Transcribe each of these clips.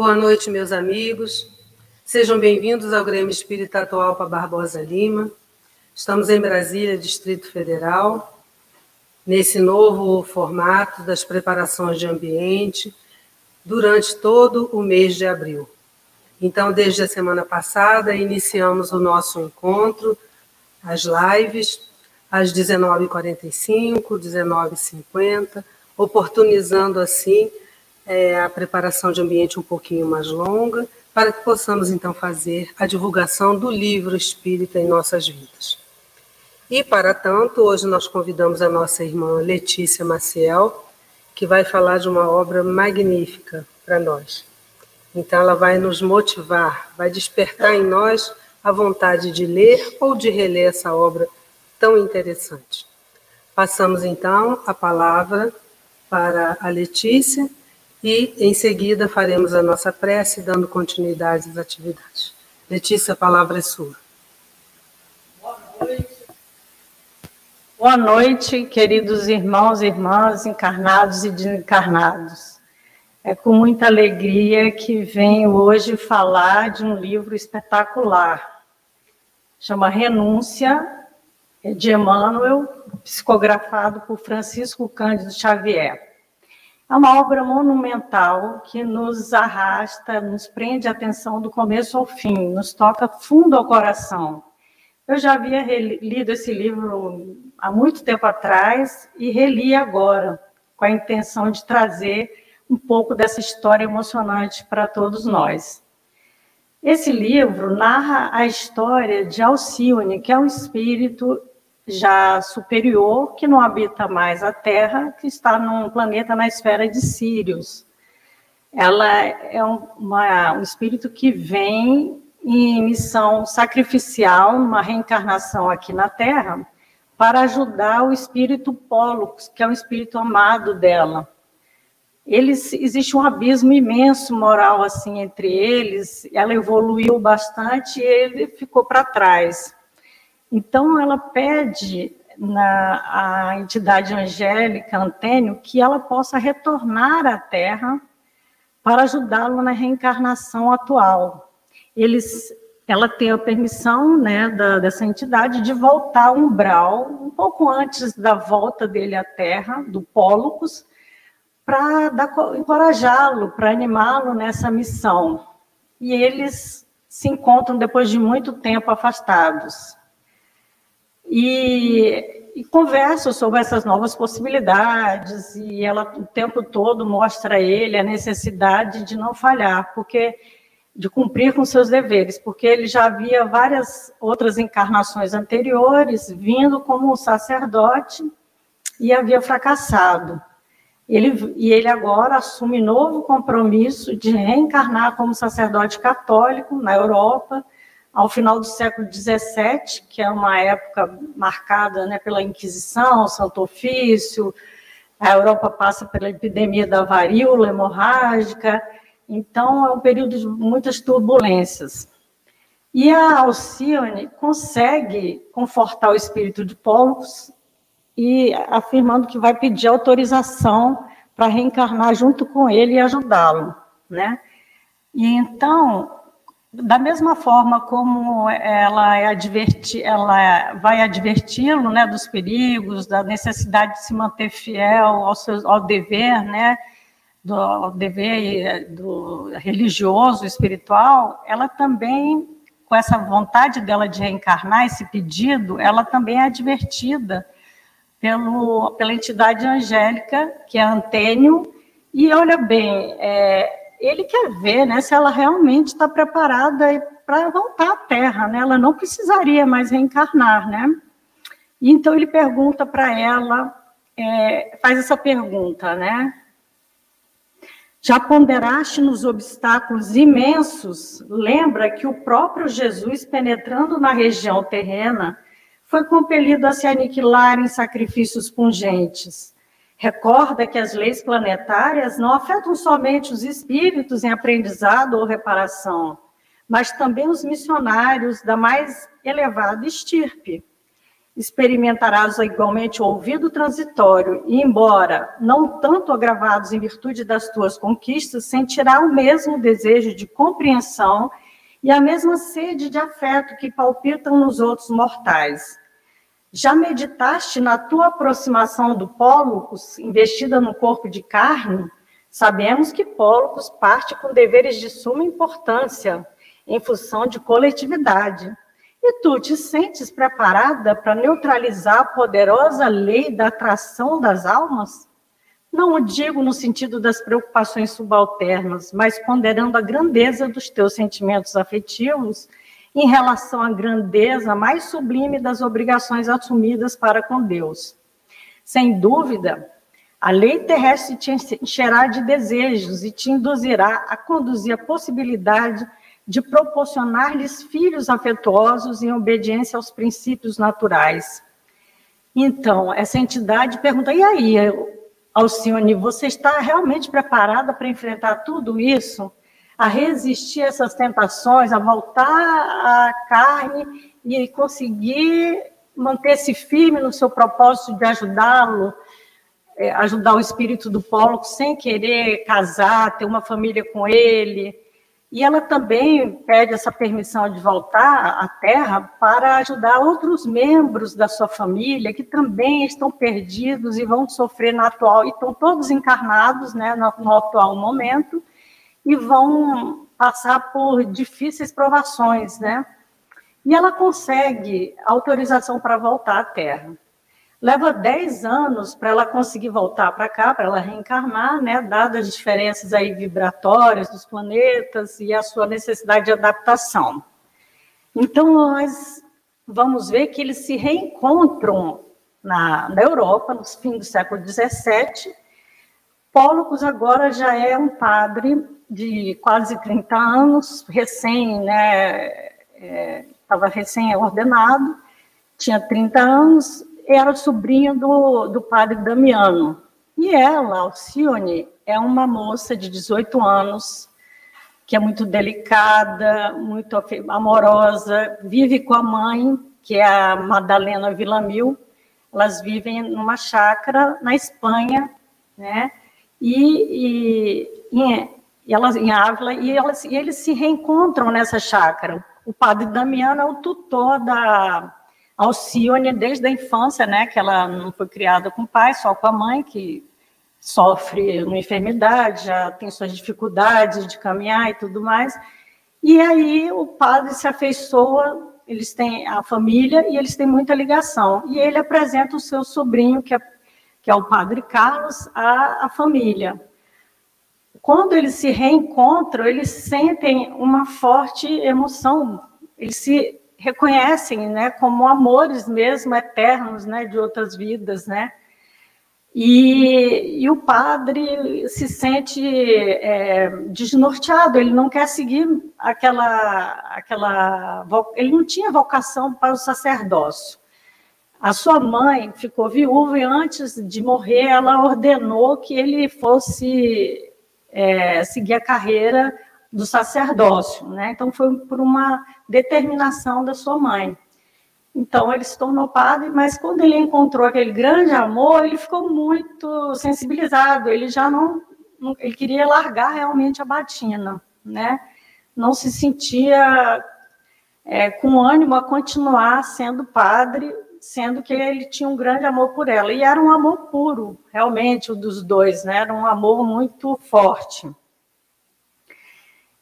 Boa noite, meus amigos. Sejam bem-vindos ao Grêmio Espírita para Barbosa Lima. Estamos em Brasília, Distrito Federal, nesse novo formato das preparações de ambiente durante todo o mês de abril. Então, desde a semana passada, iniciamos o nosso encontro, as lives, às 19h45, 19h50, oportunizando assim é, a preparação de ambiente um pouquinho mais longa, para que possamos então fazer a divulgação do livro espírita em nossas vidas. E para tanto, hoje nós convidamos a nossa irmã Letícia Maciel, que vai falar de uma obra magnífica para nós. Então, ela vai nos motivar, vai despertar em nós a vontade de ler ou de reler essa obra tão interessante. Passamos então a palavra para a Letícia e, em seguida, faremos a nossa prece, dando continuidade às atividades. Letícia, a palavra é sua. Boa noite. Boa noite, queridos irmãos e irmãs, encarnados e desencarnados. É com muita alegria que venho hoje falar de um livro espetacular. Chama Renúncia, de Emmanuel, psicografado por Francisco Cândido Xavier. É uma obra monumental que nos arrasta, nos prende a atenção do começo ao fim, nos toca fundo ao coração. Eu já havia lido esse livro há muito tempo atrás e reli agora, com a intenção de trazer um pouco dessa história emocionante para todos nós. Esse livro narra a história de Alcione, que é um espírito já superior, que não habita mais a Terra, que está num planeta na esfera de Sírios. Ela é uma, um espírito que vem em missão sacrificial, numa reencarnação aqui na Terra, para ajudar o espírito Pólux, que é um espírito amado dela. Eles, existe um abismo imenso moral assim entre eles. Ela evoluiu bastante e ele ficou para trás. Então, ela pede na a entidade angélica Antênio que ela possa retornar à Terra para ajudá-lo na reencarnação atual. Eles, ela tem a permissão né, da, dessa entidade de voltar ao umbral, um pouco antes da volta dele à Terra, do Pólocos, para encorajá-lo, para animá-lo nessa missão. E eles se encontram depois de muito tempo afastados e, e sobre essas novas possibilidades, e ela o tempo todo mostra a ele a necessidade de não falhar, porque de cumprir com seus deveres, porque ele já havia várias outras encarnações anteriores, vindo como sacerdote e havia fracassado. Ele, e ele agora assume novo compromisso de reencarnar como sacerdote católico na Europa, ao final do século XVII, que é uma época marcada né, pela Inquisição, Santo Ofício, a Europa passa pela epidemia da varíola hemorrágica, então é um período de muitas turbulências. E a Alcione consegue confortar o espírito de Pollux e afirmando que vai pedir autorização para reencarnar junto com ele e ajudá-lo, né? E então da mesma forma como ela, é adverti, ela vai adverti-lo né, dos perigos, da necessidade de se manter fiel ao, seu, ao dever, né, do ao dever do religioso, espiritual, ela também, com essa vontade dela de reencarnar, esse pedido, ela também é advertida pelo, pela entidade angélica, que é Antênio, e olha bem, é, ele quer ver né, se ela realmente está preparada para voltar à Terra, né? Ela não precisaria mais reencarnar, né? Então ele pergunta para ela, é, faz essa pergunta, né? Já ponderaste nos obstáculos imensos? Lembra que o próprio Jesus, penetrando na região terrena, foi compelido a se aniquilar em sacrifícios pungentes Recorda que as leis planetárias não afetam somente os espíritos em aprendizado ou reparação, mas também os missionários da mais elevada estirpe. experimentarás igualmente o ouvido transitório, e, embora não tanto agravados em virtude das tuas conquistas, sentirá o mesmo desejo de compreensão e a mesma sede de afeto que palpitam nos outros mortais. Já meditaste na tua aproximação do Pólocos, investida no corpo de carne? Sabemos que Pólocos parte com deveres de suma importância, em função de coletividade. E tu te sentes preparada para neutralizar a poderosa lei da atração das almas? Não o digo no sentido das preocupações subalternas, mas ponderando a grandeza dos teus sentimentos afetivos em relação à grandeza mais sublime das obrigações assumidas para com Deus. Sem dúvida, a lei terrestre te encherá de desejos e te induzirá a conduzir a possibilidade de proporcionar-lhes filhos afetuosos em obediência aos princípios naturais. Então, essa entidade pergunta: e aí, Alcione, você está realmente preparada para enfrentar tudo isso? A resistir essas tentações, a voltar à carne e conseguir manter-se firme no seu propósito de ajudá-lo, é, ajudar o espírito do Polo sem querer casar, ter uma família com ele, e ela também pede essa permissão de voltar à Terra para ajudar outros membros da sua família que também estão perdidos e vão sofrer na atual, e estão todos encarnados né, no, no atual momento, e vão passar por difíceis provações, né? E ela consegue autorização para voltar à Terra. Leva 10 anos para ela conseguir voltar para cá, para ela reencarnar, né, dadas as diferenças aí vibratórias dos planetas e a sua necessidade de adaptação. Então, nós vamos ver que eles se reencontram na, na Europa, no fim do século XVII. Pólocos agora já é um padre de quase 30 anos, recém, né, estava é, recém-ordenado, tinha 30 anos, era sobrinha do, do padre Damiano. E ela, Alcione, é uma moça de 18 anos, que é muito delicada, muito amorosa, vive com a mãe, que é a Madalena Villamil. Elas vivem numa chácara na Espanha, né? E, e, e elas em Ávila, e, e eles se reencontram nessa chácara. O padre Damiano é o tutor da, Alcione, desde a infância, né, que ela não foi criada com o pai, só com a mãe, que sofre uma enfermidade, já tem suas dificuldades de caminhar e tudo mais. E aí o padre se afeiçoa, eles têm a família e eles têm muita ligação. E ele apresenta o seu sobrinho, que é, que é o padre Carlos, à, à família. Quando eles se reencontram, eles sentem uma forte emoção, eles se reconhecem, né, como amores mesmo eternos, né, de outras vidas, né? E, e o padre se sente é, desnorteado, ele não quer seguir aquela, aquela. Ele não tinha vocação para o sacerdócio. A sua mãe ficou viúva e antes de morrer, ela ordenou que ele fosse é, seguir a carreira do sacerdócio, né? Então foi por uma determinação da sua mãe. Então ele se tornou padre, mas quando ele encontrou aquele grande amor, ele ficou muito sensibilizado. Ele já não, ele queria largar realmente a batina, né? Não se sentia é, com ânimo a continuar sendo padre, sendo que ele tinha um grande amor por ela. E era um amor puro, realmente, o dos dois, né? Era um amor muito forte.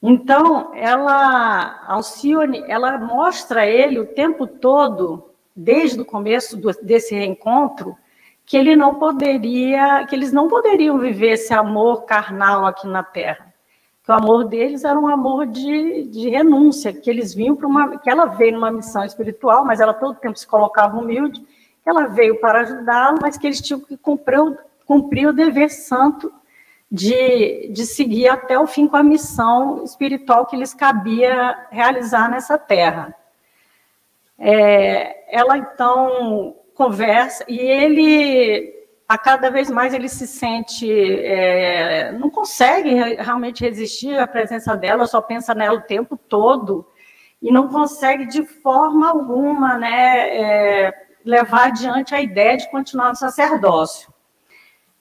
Então, ela, Alcione, ela mostra a ele o tempo todo, desde o começo do, desse reencontro, que ele não poderia, que eles não poderiam viver esse amor carnal aqui na Terra. Que o amor deles era um amor de, de renúncia, que eles vinham para uma, que ela veio numa missão espiritual, mas ela todo tempo se colocava humilde, que ela veio para ajudá-lo, mas que eles tinham que cumprir, cumprir o dever santo de, de seguir até o fim com a missão espiritual que lhes cabia realizar nessa terra. É, ela então conversa e ele a cada vez mais ele se sente é, não consegue realmente resistir à presença dela, só pensa nela o tempo todo e não consegue de forma alguma, né, é, levar adiante a ideia de continuar no sacerdócio.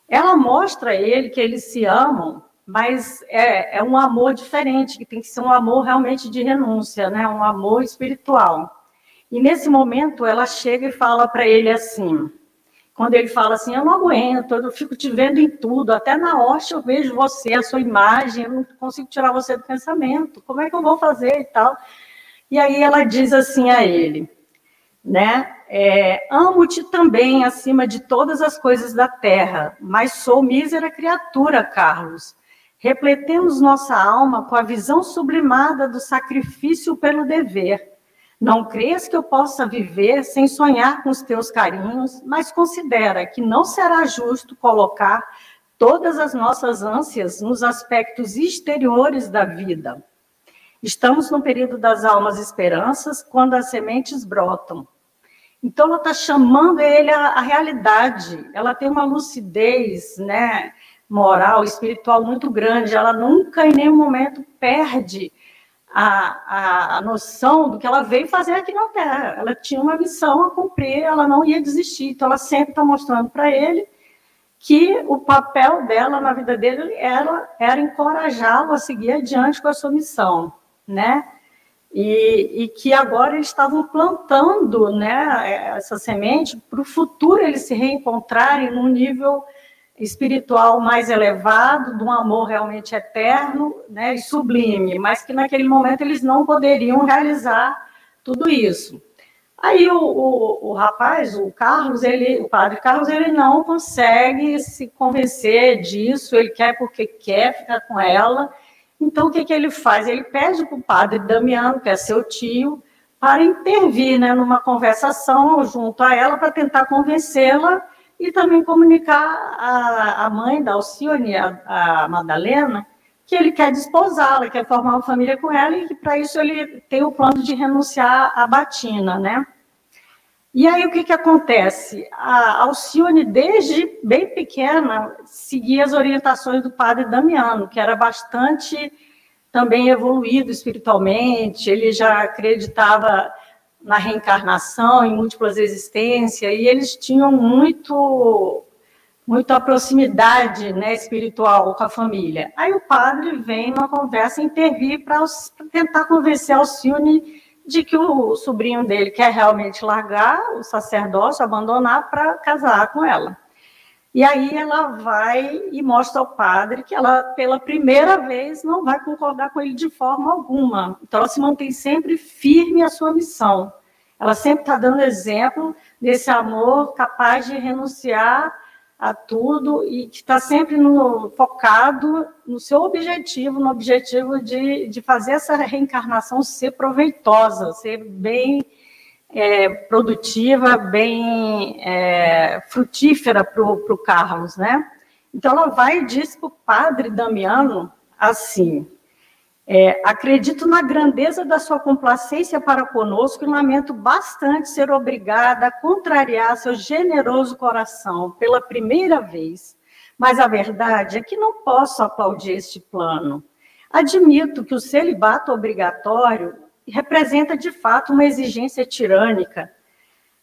Ela mostra a ele que eles se amam, mas é, é um amor diferente, que tem que ser um amor realmente de renúncia, né? um amor espiritual. E nesse momento ela chega e fala para ele assim: quando ele fala assim, eu não aguento, eu fico te vendo em tudo, até na hoste eu vejo você, a sua imagem, eu não consigo tirar você do pensamento, como é que eu vou fazer e tal? E aí ela diz assim a ele, né? É, Amo-te também acima de todas as coisas da terra, mas sou mísera criatura, Carlos. Repletemos nossa alma com a visão sublimada do sacrifício pelo dever não crês que eu possa viver sem sonhar com os teus carinhos, mas considera que não será justo colocar todas as nossas ânsias nos aspectos exteriores da vida. Estamos no período das almas esperanças, quando as sementes brotam. Então, ela está chamando ele à, realidade. Ela tem uma lucidez né, moral, espiritual muito grande. Ela nunca, em nenhum momento, perde a, a, a, noção do que ela veio fazer aqui na Terra. Ela tinha uma missão a cumprir, ela não ia desistir. Então, ela sempre está mostrando para ele que o papel dela na vida dele era, era encorajá-lo a seguir adiante com a sua missão, né? E, e que agora eles estavam plantando né, essa semente para o futuro eles se reencontrarem num nível espiritual mais elevado, de um amor realmente eterno né, e sublime, mas que naquele momento eles não poderiam realizar tudo isso. Aí o, o, o, rapaz, o Carlos, ele, o padre Carlos, ele não consegue se convencer disso, ele quer porque quer ficar com ela. Então, o que, que ele faz? Ele pede para o padre Damiano, que é seu tio, para intervir né, numa conversação junto a ela, para tentar convencê-la e também comunicar à, à mãe da Alcione, a, a Madalena, que ele quer desposá-la, quer formar uma família com ela e que para isso ele tem o plano de renunciar à batina, né? E aí o que, que acontece? A Alcione, desde bem pequena, seguia as orientações do padre Damiano, que era bastante também evoluído espiritualmente, ele já acreditava na reencarnação, em múltiplas existências, e eles tinham muito muita proximidade né, espiritual com a família. Aí o padre vem numa conversa intervir para tentar convencer Alcione de que o sobrinho dele quer realmente largar o sacerdócio, abandonar para casar com ela. E aí ela vai e mostra ao padre que ela, pela primeira vez, não vai concordar com ele de forma alguma. Então ela se mantém sempre firme à sua missão. Ela sempre está dando exemplo desse amor capaz de renunciar a tudo e que está sempre no, focado no seu objetivo, no objetivo de, de fazer essa reencarnação ser proveitosa, ser bem é, produtiva, bem é, frutífera para o Carlos, né? Então ela vai e diz para o padre Damiano assim: é, acredito na grandeza da sua complacência para conosco e lamento bastante ser obrigada a contrariar seu generoso coração pela primeira vez. Mas a verdade é que não posso aplaudir este plano. Admito que o celibato obrigatório representa de fato uma exigência tirânica,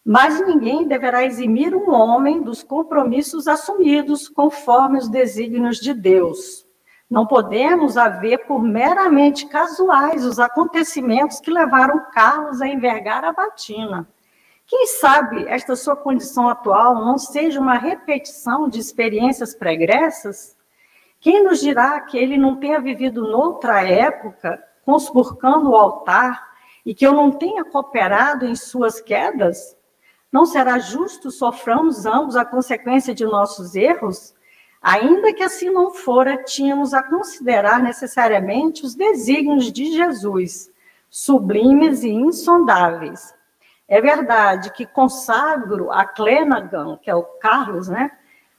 mas ninguém deverá eximir um homem dos compromissos assumidos conforme os desígnios de Deus. Não podemos haver por meramente casuais os acontecimentos que levaram Carlos a envergar a batina. Quem sabe esta sua condição atual não seja uma repetição de experiências pregressas? Quem nos dirá que ele não tenha vivido noutra época, conspurcando o altar, e que eu não tenha cooperado em suas quedas? Não será justo soframos ambos a consequência de nossos erros? Ainda que assim não fora, tínhamos a considerar necessariamente os desígnios de Jesus, sublimes e insondáveis. É verdade que consagro a Clenagan, que é o Carlos, né,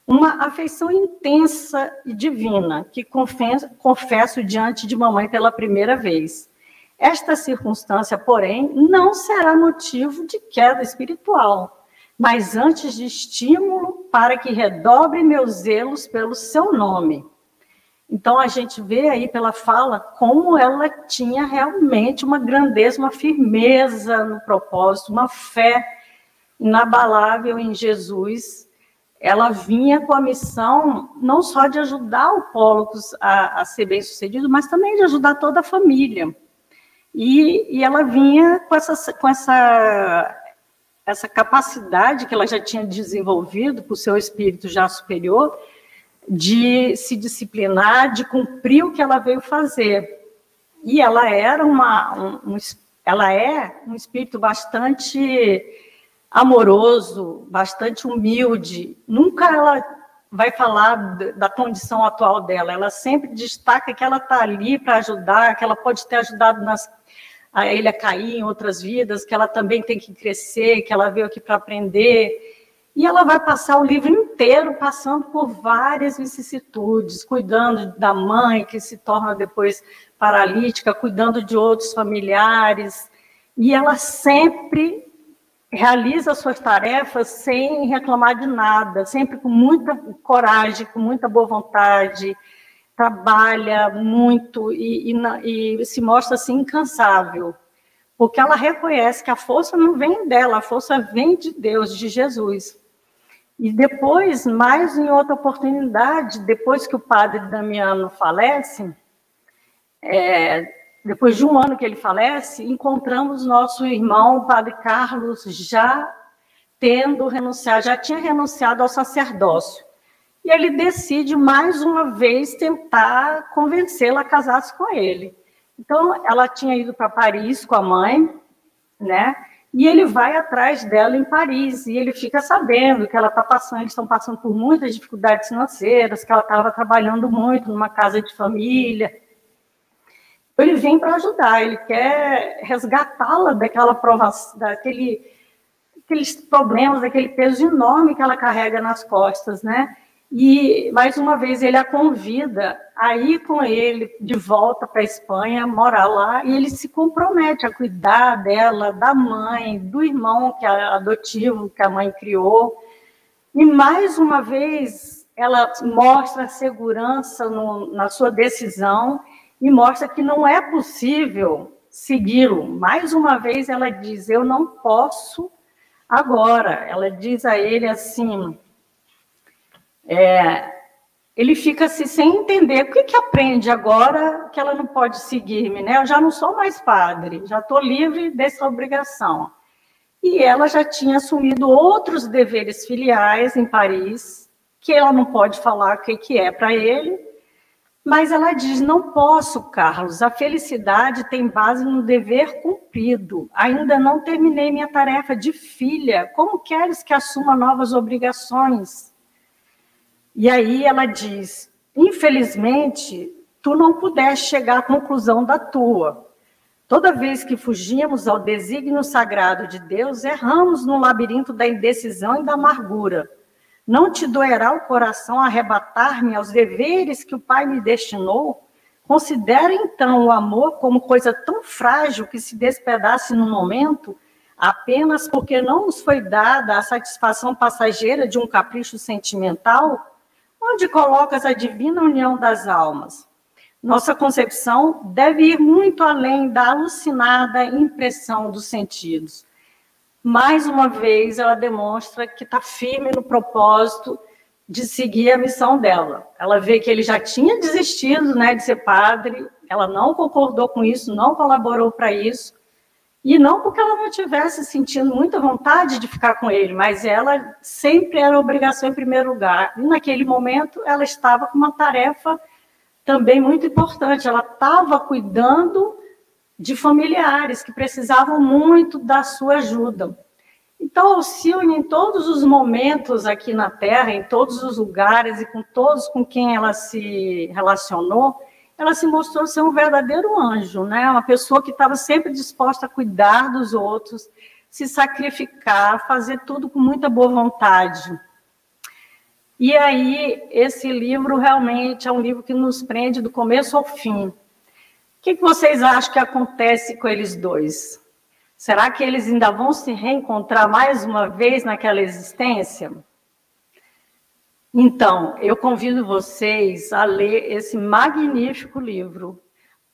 uma afeição intensa e divina, que confesso, confesso diante de mamãe pela primeira vez. Esta circunstância, porém, não será motivo de queda espiritual mas antes de estímulo para que redobre meus zelos pelo seu nome. Então a gente vê aí pela fala como ela tinha realmente uma grandeza, uma firmeza no propósito, uma fé inabalável em Jesus, ela vinha com a missão não só de ajudar o Pólocos a, a ser bem sucedido, mas também de ajudar toda a família. E, e ela vinha com, essa, com essa, essa capacidade que ela já tinha desenvolvido por seu espírito já superior, de se disciplinar, de cumprir o que ela veio fazer. E ela era uma, um, um, ela é um espírito bastante amoroso, bastante humilde. Nunca ela vai falar da condição atual dela. Ela sempre destaca que ela está ali para ajudar, que ela pode ter ajudado nas, a ele a cair em outras vidas, que ela também tem que crescer, que ela veio aqui para aprender. E ela vai passar o livro inteiro passando por várias vicissitudes, cuidando da mãe, que se torna depois paralítica, cuidando de outros familiares. E ela sempre realiza suas tarefas sem reclamar de nada, sempre com muita coragem, com muita boa vontade, trabalha muito e, e, e se mostra assim incansável porque ela reconhece que a força não vem dela, a força vem de Deus, de Jesus. E depois, mais em outra oportunidade, depois que o padre Damiano falece, é, depois de um ano que ele falece, encontramos nosso irmão, padre Carlos, já tendo renunciado, já tinha renunciado ao sacerdócio. E ele decide mais uma vez tentar convencê-la a casar-se com ele. Então, ela tinha ido para Paris com a mãe, né? E ele vai atrás dela em Paris e ele fica sabendo que ela está passando, eles estão passando por muitas dificuldades financeiras, que ela estava trabalhando muito numa casa de família. Ele vem para ajudar, ele quer resgatá-la daquela provação, daquele, problemas, daquele peso enorme que ela carrega nas costas, né? E mais uma vez ele a convida a ir com ele de volta para a Espanha, morar lá, e ele se compromete a cuidar dela, da mãe, do irmão que é adotivo que a mãe criou. E mais uma vez ela mostra segurança no, na sua decisão e mostra que não é possível segui-lo. Mais uma vez ela diz: Eu não posso agora. Ela diz a ele assim é, ele fica assim, sem entender o que, que aprende agora que ela não pode seguir-me, né? Eu já não sou mais padre, já estou livre dessa obrigação. E ela já tinha assumido outros deveres filiais em Paris, que ela não pode falar o que, que é para ele, mas ela diz: não posso, Carlos, a felicidade tem base no dever cumprido. Ainda não terminei minha tarefa de filha. Como queres que assuma novas obrigações? E aí ela diz: infelizmente, tu não pudeste chegar à conclusão da tua. Toda vez que fugimos ao desígnio sagrado de Deus, erramos no labirinto da indecisão e da amargura. Não te doerá o coração arrebatar-me aos deveres que o Pai me destinou? Considera então o amor como coisa tão frágil que se despedace no momento, apenas porque não nos foi dada a satisfação passageira de um capricho sentimental? onde colocas a divina união das almas. Nossa concepção deve ir muito além da alucinada impressão dos sentidos. Mais uma vez, ela demonstra que está firme no propósito de seguir a missão dela. Ela vê que ele já tinha desistido né, de ser padre, ela não concordou com isso, não colaborou para isso, e não porque ela não tivesse sentindo muita vontade de ficar com ele, mas ela sempre era obrigação em primeiro lugar. E naquele momento ela estava com uma tarefa também muito importante. Ela estava cuidando de familiares que precisavam muito da sua ajuda. Então, Alcione, em todos os momentos aqui na Terra, em todos os lugares e com todos com quem ela se relacionou, ela se mostrou ser um verdadeiro anjo, né? Uma pessoa que estava sempre disposta a cuidar dos outros, se sacrificar, fazer tudo com muita boa vontade. E aí, esse livro realmente é um livro que nos prende do começo ao fim. O que vocês acham que acontece com eles dois? Será que eles ainda vão se reencontrar mais uma vez naquela existência? Então, eu convido vocês a ler esse magnífico livro,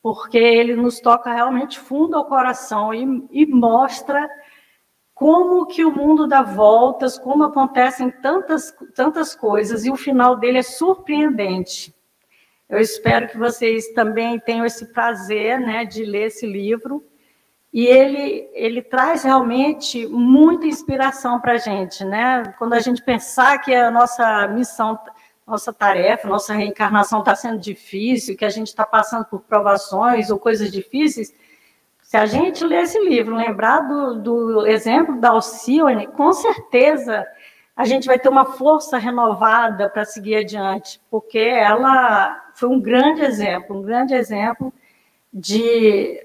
porque ele nos toca realmente fundo ao coração e, e mostra como que o mundo dá voltas, como acontecem tantas, tantas coisas, e o final dele é surpreendente. Eu espero que vocês também tenham esse prazer né, de ler esse livro. E ele, ele traz realmente muita inspiração para a gente. Né? Quando a gente pensar que a nossa missão, nossa tarefa, nossa reencarnação está sendo difícil, que a gente está passando por provações ou coisas difíceis, se a gente ler esse livro, lembrar do, do exemplo da Alcione, com certeza a gente vai ter uma força renovada para seguir adiante, porque ela foi um grande exemplo, um grande exemplo de,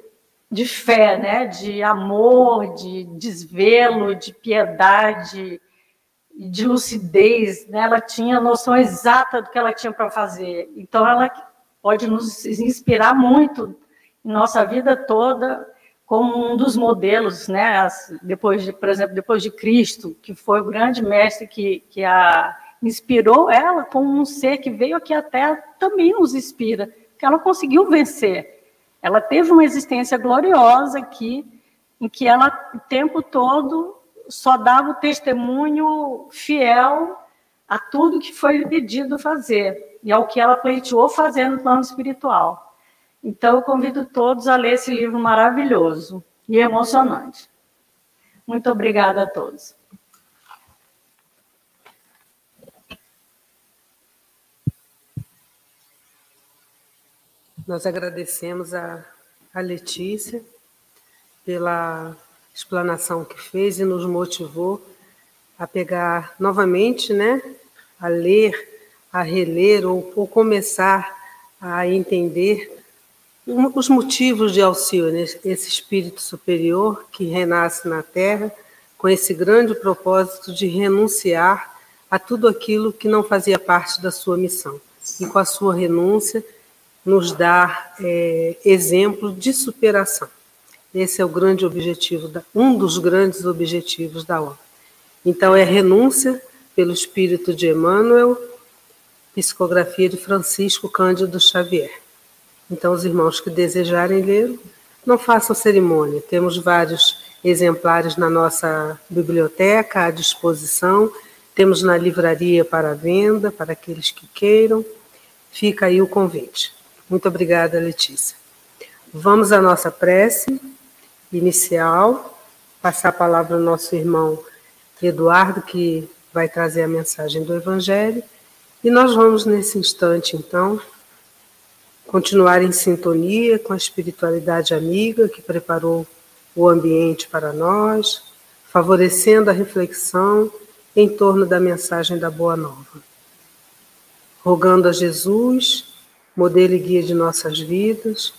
de fé, né? de amor, de desvelo, de piedade, de lucidez. Né? Ela tinha noção exata do que ela tinha para fazer. Então, ela pode nos inspirar muito em nossa vida toda como um dos modelos, né, depois de, por exemplo, depois de Cristo, que foi o grande mestre que, que a inspirou ela como um ser que veio aqui à Terra, também nos inspira, que ela conseguiu vencer. Ela teve uma existência gloriosa aqui, em que ela o tempo todo só dava o testemunho fiel a tudo que foi pedido fazer e ao que ela pleiteou fazer no plano espiritual. Então, eu convido todos a ler esse livro maravilhoso e emocionante. Muito obrigada a todos. Nós agradecemos a, a Letícia pela explanação que fez e nos motivou a pegar novamente, né, a ler, a reler ou, ou começar a entender os motivos de Alcione, esse espírito superior que renasce na Terra com esse grande propósito de renunciar a tudo aquilo que não fazia parte da sua missão. E com a sua renúncia, nos dá é, exemplo de superação. Esse é o grande objetivo, da, um dos grandes objetivos da obra. Então, é renúncia pelo espírito de Emmanuel, psicografia de Francisco Cândido Xavier. Então, os irmãos que desejarem ler, não façam cerimônia. Temos vários exemplares na nossa biblioteca à disposição. Temos na livraria para venda, para aqueles que queiram. Fica aí o convite. Muito obrigada, Letícia. Vamos à nossa prece inicial. Passar a palavra ao nosso irmão Eduardo, que vai trazer a mensagem do Evangelho. E nós vamos, nesse instante, então, continuar em sintonia com a espiritualidade amiga que preparou o ambiente para nós, favorecendo a reflexão em torno da mensagem da Boa Nova. Rogando a Jesus, modelo e guia de nossas vidas,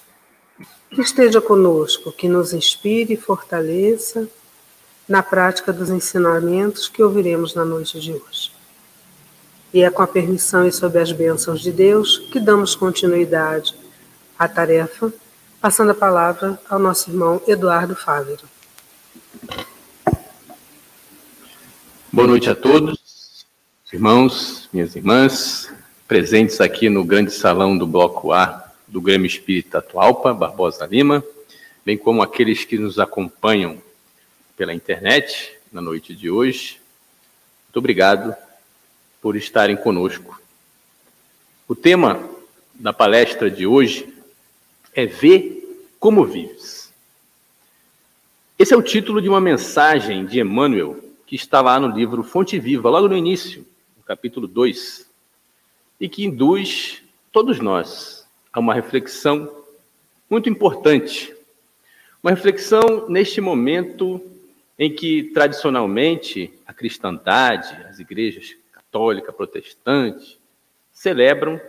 que esteja conosco, que nos inspire e fortaleça na prática dos ensinamentos que ouviremos na noite de hoje. E é com a permissão e sob as bênçãos de Deus que damos continuidade à tarefa, passando a palavra ao nosso irmão Eduardo Fávero. Boa noite a todos, irmãos, minhas irmãs, presentes aqui no grande salão do Bloco A do Grêmio Espírita Atualpa, Barbosa Lima, bem como aqueles que nos acompanham pela internet na noite de hoje. Muito obrigado por estarem conosco. O tema da palestra de hoje é Ver como Vives. Esse é o título de uma mensagem de Emmanuel, que está lá no livro Fonte Viva, logo no início, no capítulo 2, e que induz todos nós a uma reflexão muito importante. Uma reflexão neste momento em que, tradicionalmente, a cristandade, as igrejas católica, protestante, celebram,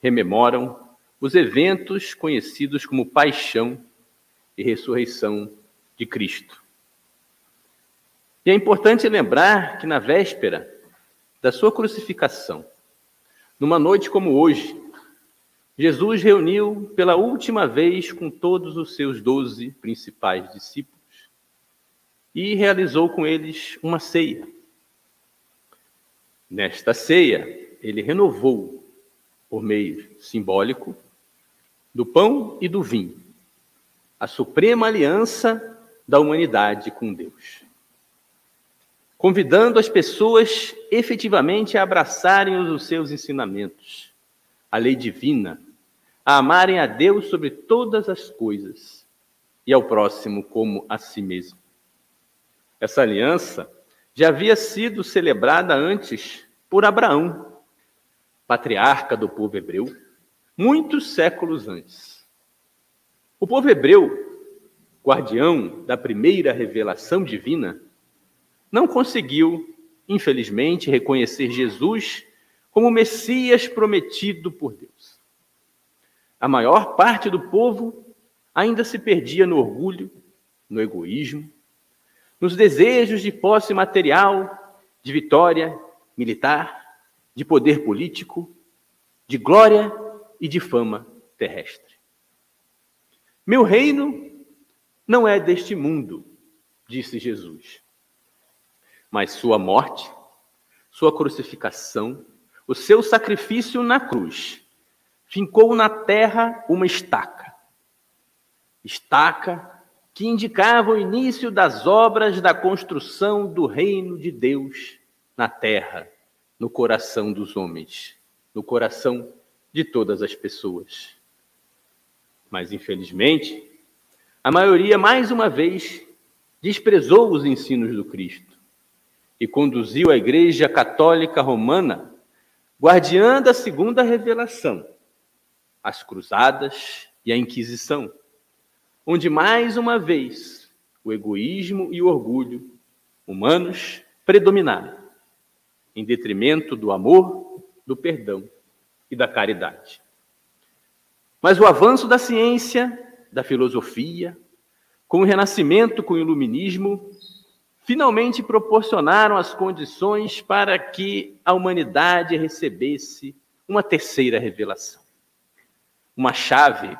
rememoram os eventos conhecidos como paixão e ressurreição de Cristo. E é importante lembrar que na véspera da sua crucificação, numa noite como hoje, Jesus reuniu pela última vez com todos os seus doze principais discípulos e realizou com eles uma ceia. Nesta ceia, ele renovou, por meio simbólico, do pão e do vinho, a suprema aliança da humanidade com Deus. convidando as pessoas efetivamente a abraçarem os seus ensinamentos, a lei divina, a amarem a Deus sobre todas as coisas e ao próximo como a si mesmo. Essa aliança já havia sido celebrada antes por Abraão, patriarca do povo hebreu, muitos séculos antes. O povo hebreu, guardião da primeira revelação divina, não conseguiu, infelizmente, reconhecer Jesus como o Messias prometido por Deus. A maior parte do povo ainda se perdia no orgulho, no egoísmo, nos desejos de posse material, de vitória militar, de poder político, de glória e de fama terrestre. Meu reino não é deste mundo, disse Jesus. Mas sua morte, sua crucificação, o seu sacrifício na cruz, fincou na terra uma estaca. Estaca que indicava o início das obras da construção do reino de Deus na terra, no coração dos homens, no coração de todas as pessoas. Mas, infelizmente, a maioria, mais uma vez, desprezou os ensinos do Cristo e conduziu a Igreja Católica Romana, guardiã da segunda revelação, as Cruzadas e a Inquisição onde mais uma vez o egoísmo e o orgulho humanos predominaram, em detrimento do amor, do perdão e da caridade. Mas o avanço da ciência, da filosofia, com o renascimento, com o iluminismo, finalmente proporcionaram as condições para que a humanidade recebesse uma terceira revelação. Uma chave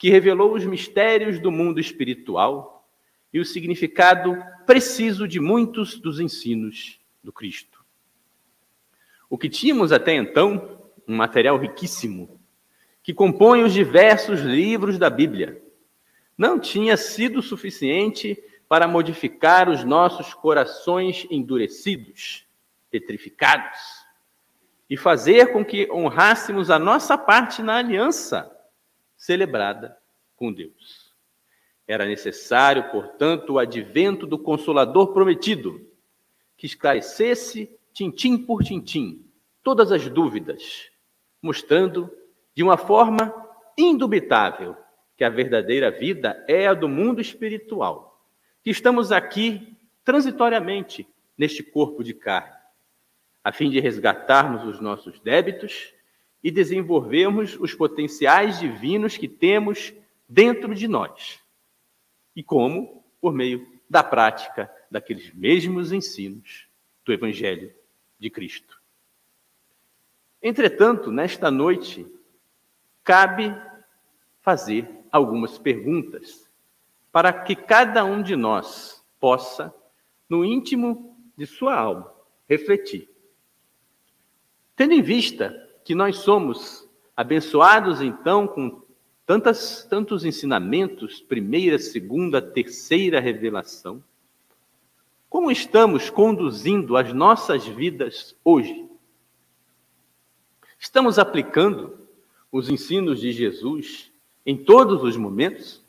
que revelou os mistérios do mundo espiritual e o significado preciso de muitos dos ensinos do Cristo. O que tínhamos até então, um material riquíssimo, que compõe os diversos livros da Bíblia, não tinha sido suficiente para modificar os nossos corações endurecidos, petrificados, e fazer com que honrássemos a nossa parte na aliança celebrada com Deus. Era necessário, portanto, o advento do Consolador prometido, que esclarecesse, tintim por tintim, todas as dúvidas, mostrando de uma forma indubitável que a verdadeira vida é a do mundo espiritual, que estamos aqui transitoriamente neste corpo de carne, a fim de resgatarmos os nossos débitos e desenvolvermos os potenciais divinos que temos dentro de nós. E como? Por meio da prática daqueles mesmos ensinos do Evangelho de Cristo. Entretanto, nesta noite, cabe fazer algumas perguntas para que cada um de nós possa, no íntimo de sua alma, refletir. Tendo em vista que nós somos abençoados então com tantas, tantos ensinamentos, primeira, segunda, terceira revelação. Como estamos conduzindo as nossas vidas hoje? Estamos aplicando os ensinos de Jesus em todos os momentos?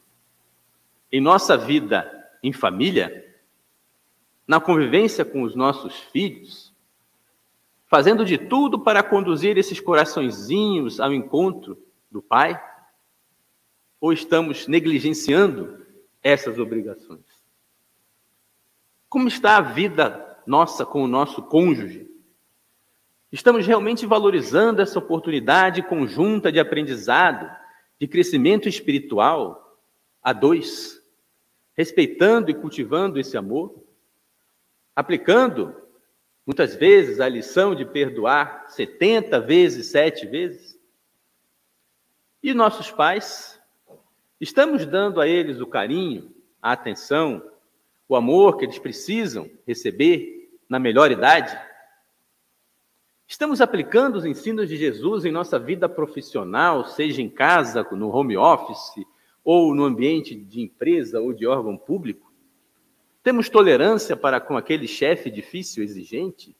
Em nossa vida em família? Na convivência com os nossos filhos? Fazendo de tudo para conduzir esses coraçõezinhos ao encontro do Pai? Ou estamos negligenciando essas obrigações? Como está a vida nossa com o nosso cônjuge? Estamos realmente valorizando essa oportunidade conjunta de aprendizado, de crescimento espiritual a dois, respeitando e cultivando esse amor? Aplicando Muitas vezes a lição de perdoar 70 vezes, sete vezes. E nossos pais, estamos dando a eles o carinho, a atenção, o amor que eles precisam receber na melhor idade? Estamos aplicando os ensinos de Jesus em nossa vida profissional, seja em casa, no home office, ou no ambiente de empresa ou de órgão público? Temos tolerância para com aquele chefe difícil, exigente?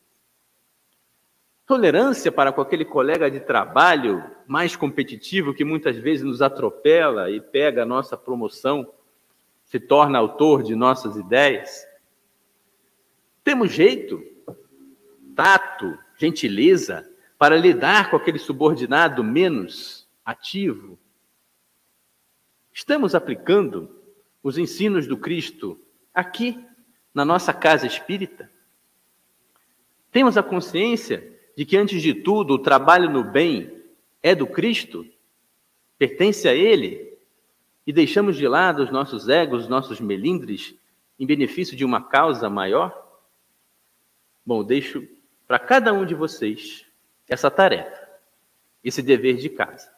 Tolerância para com aquele colega de trabalho mais competitivo que muitas vezes nos atropela e pega a nossa promoção, se torna autor de nossas ideias? Temos jeito, tato, gentileza para lidar com aquele subordinado menos ativo? Estamos aplicando os ensinos do Cristo aqui, na nossa casa espírita? Temos a consciência de que, antes de tudo, o trabalho no bem é do Cristo, pertence a Ele, e deixamos de lado os nossos egos, os nossos melindres, em benefício de uma causa maior? Bom, deixo para cada um de vocês essa tarefa, esse dever de casa,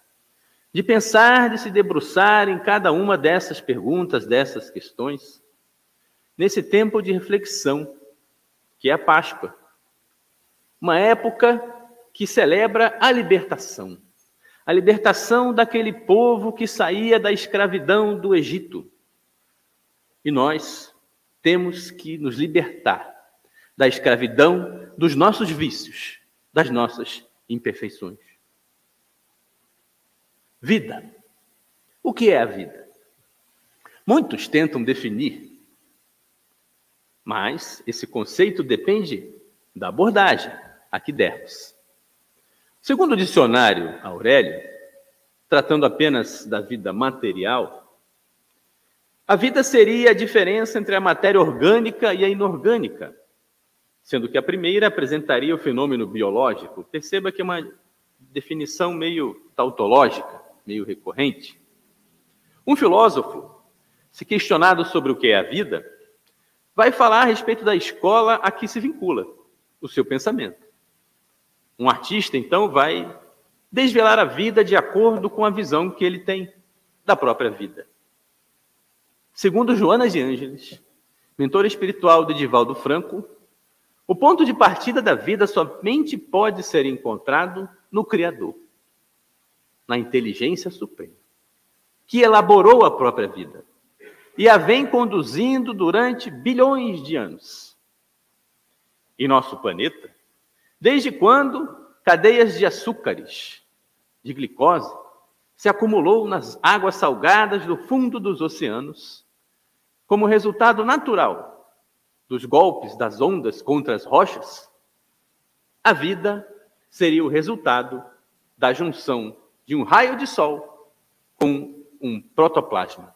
de pensar, de se debruçar em cada uma dessas perguntas, dessas questões, nesse tempo de reflexão, que é a Páscoa. Uma época que celebra a libertação. A libertação daquele povo que saía da escravidão do Egito. E nós temos que nos libertar da escravidão dos nossos vícios, das nossas imperfeições. Vida. O que é a vida? Muitos tentam definir mas esse conceito depende da abordagem a que dermos. Segundo o dicionário Aurélio, tratando apenas da vida material, a vida seria a diferença entre a matéria orgânica e a inorgânica, sendo que a primeira apresentaria o fenômeno biológico. Perceba que é uma definição meio tautológica, meio recorrente. Um filósofo, se questionado sobre o que é a vida, vai falar a respeito da escola a que se vincula o seu pensamento. Um artista, então, vai desvelar a vida de acordo com a visão que ele tem da própria vida. Segundo Joana de Ângeles, mentora espiritual de Divaldo Franco, o ponto de partida da vida somente pode ser encontrado no Criador, na inteligência suprema, que elaborou a própria vida e a vem conduzindo durante bilhões de anos. E nosso planeta, desde quando cadeias de açúcares, de glicose, se acumulou nas águas salgadas do fundo dos oceanos, como resultado natural dos golpes das ondas contra as rochas, a vida seria o resultado da junção de um raio de sol com um protoplasma.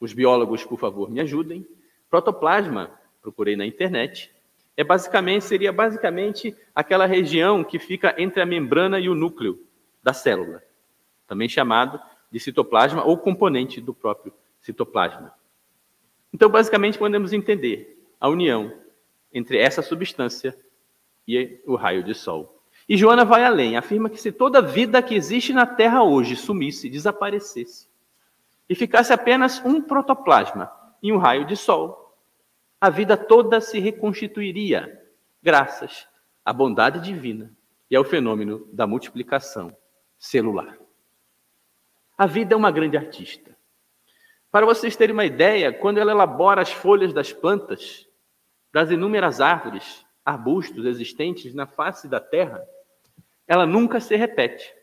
Os biólogos, por favor, me ajudem. Protoplasma, procurei na internet, é basicamente seria basicamente aquela região que fica entre a membrana e o núcleo da célula, também chamado de citoplasma ou componente do próprio citoplasma. Então, basicamente, podemos entender a união entre essa substância e o raio de sol. E Joana vai além, afirma que se toda vida que existe na Terra hoje sumisse, desaparecesse, e ficasse apenas um protoplasma e um raio de sol, a vida toda se reconstituiria, graças à bondade divina e ao fenômeno da multiplicação celular. A vida é uma grande artista. Para vocês terem uma ideia, quando ela elabora as folhas das plantas, das inúmeras árvores, arbustos existentes na face da terra, ela nunca se repete.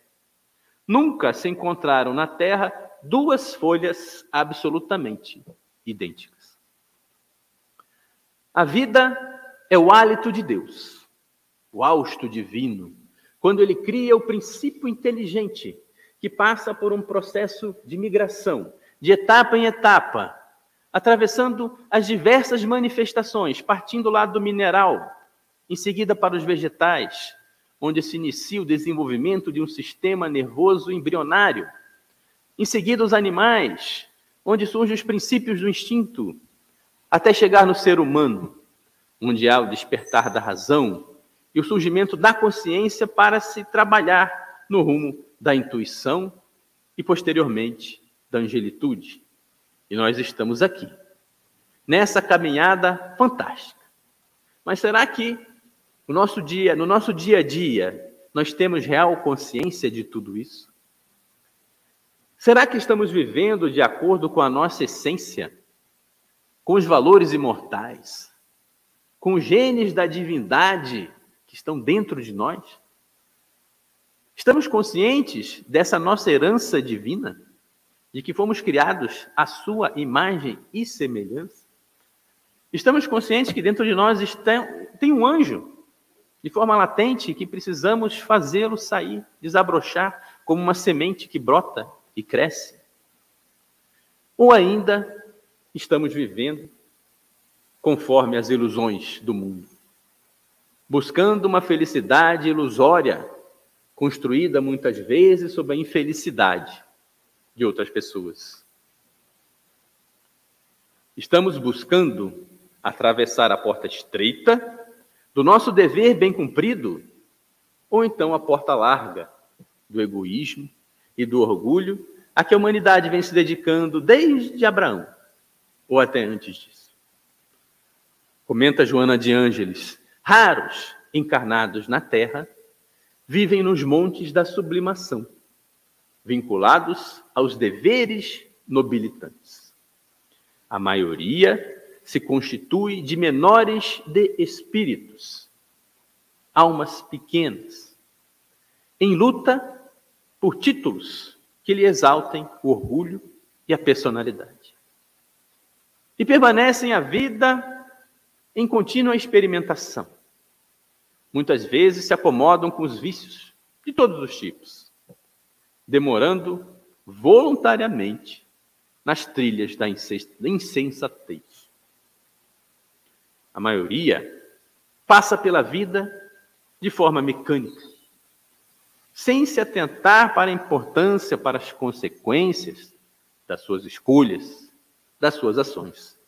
Nunca se encontraram na terra duas folhas absolutamente idênticas. A vida é o hálito de Deus, o hausto divino, quando ele cria o princípio inteligente que passa por um processo de migração, de etapa em etapa, atravessando as diversas manifestações, partindo lá do mineral, em seguida para os vegetais, onde se inicia o desenvolvimento de um sistema nervoso embrionário em seguida, os animais, onde surgem os princípios do instinto, até chegar no ser humano, onde há o despertar da razão e o surgimento da consciência para se trabalhar no rumo da intuição e, posteriormente, da angelitude. E nós estamos aqui, nessa caminhada fantástica. Mas será que no nosso dia, no nosso dia a dia, nós temos real consciência de tudo isso? Será que estamos vivendo de acordo com a nossa essência? com os valores imortais, com os genes da divindade que estão dentro de nós? Estamos conscientes dessa nossa herança divina? De que fomos criados à sua imagem e semelhança? Estamos conscientes que dentro de nós tem um anjo, de forma latente, que precisamos fazê-lo sair, desabrochar, como uma semente que brota e cresce? Ou ainda estamos vivendo conforme as ilusões do mundo, buscando uma felicidade ilusória, construída muitas vezes sob a infelicidade de outras pessoas. Estamos buscando atravessar a porta estreita do nosso dever bem cumprido, ou então a porta larga do egoísmo e do orgulho a que a humanidade vem se dedicando desde Abraão, ou até antes disso. Comenta Joana de Ângeles: raros encarnados na terra vivem nos montes da sublimação, vinculados aos deveres nobilitantes. A maioria se constitui de menores de espíritos, almas pequenas, em luta por títulos que lhe exaltem o orgulho e a personalidade. E permanecem a vida em contínua experimentação. Muitas vezes se acomodam com os vícios de todos os tipos, demorando voluntariamente nas trilhas da insensatez a maioria, passa pela vida de forma mecânica, sem se atentar para a importância, para as consequências das suas escolhas, das suas ações.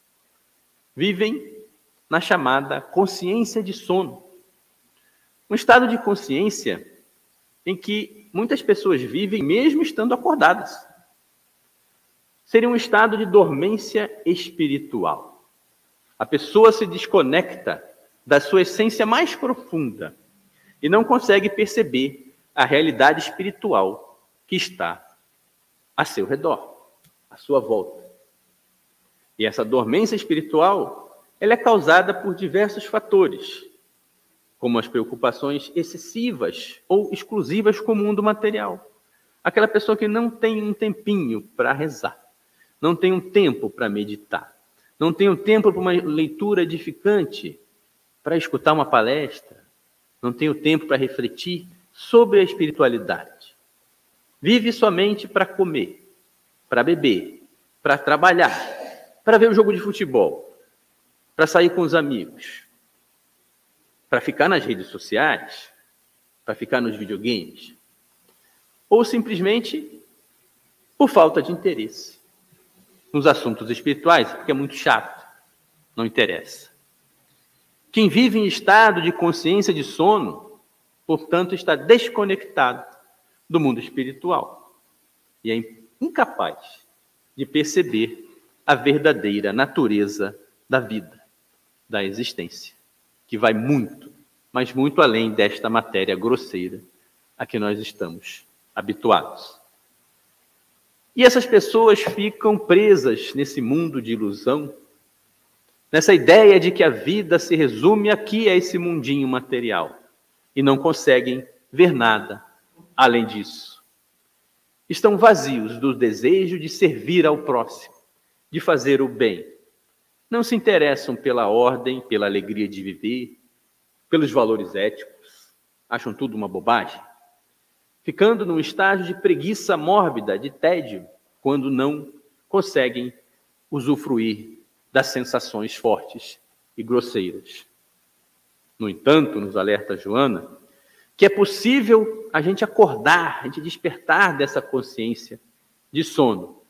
Vivem na chamada consciência de sono. Um estado de consciência em que muitas pessoas vivem mesmo estando acordadas. Seria um estado de dormência espiritual. A pessoa se desconecta da sua essência mais profunda e não consegue perceber a realidade espiritual que está a seu redor, à sua volta. E essa dormência espiritual, ela é causada por diversos fatores, como as preocupações excessivas ou exclusivas com o mundo material. Aquela pessoa que não tem um tempinho para rezar, não tem um tempo para meditar, não tenho tempo para uma leitura edificante, para escutar uma palestra, não tenho tempo para refletir sobre a espiritualidade. Vive somente para comer, para beber, para trabalhar, para ver o jogo de futebol, para sair com os amigos, para ficar nas redes sociais, para ficar nos videogames, ou simplesmente por falta de interesse nos assuntos espirituais, porque é muito chato, não interessa. Quem vive em estado de consciência de sono, portanto, está desconectado do mundo espiritual e é incapaz de perceber a verdadeira natureza da vida, da existência, que vai muito, mas muito além desta matéria grosseira a que nós estamos habituados. E essas pessoas ficam presas nesse mundo de ilusão, nessa ideia de que a vida se resume aqui a esse mundinho material e não conseguem ver nada além disso. Estão vazios do desejo de servir ao próximo, de fazer o bem. Não se interessam pela ordem, pela alegria de viver, pelos valores éticos. Acham tudo uma bobagem ficando num estágio de preguiça mórbida, de tédio, quando não conseguem usufruir das sensações fortes e grosseiras. No entanto, nos alerta Joana, que é possível a gente acordar, a gente despertar dessa consciência de sono,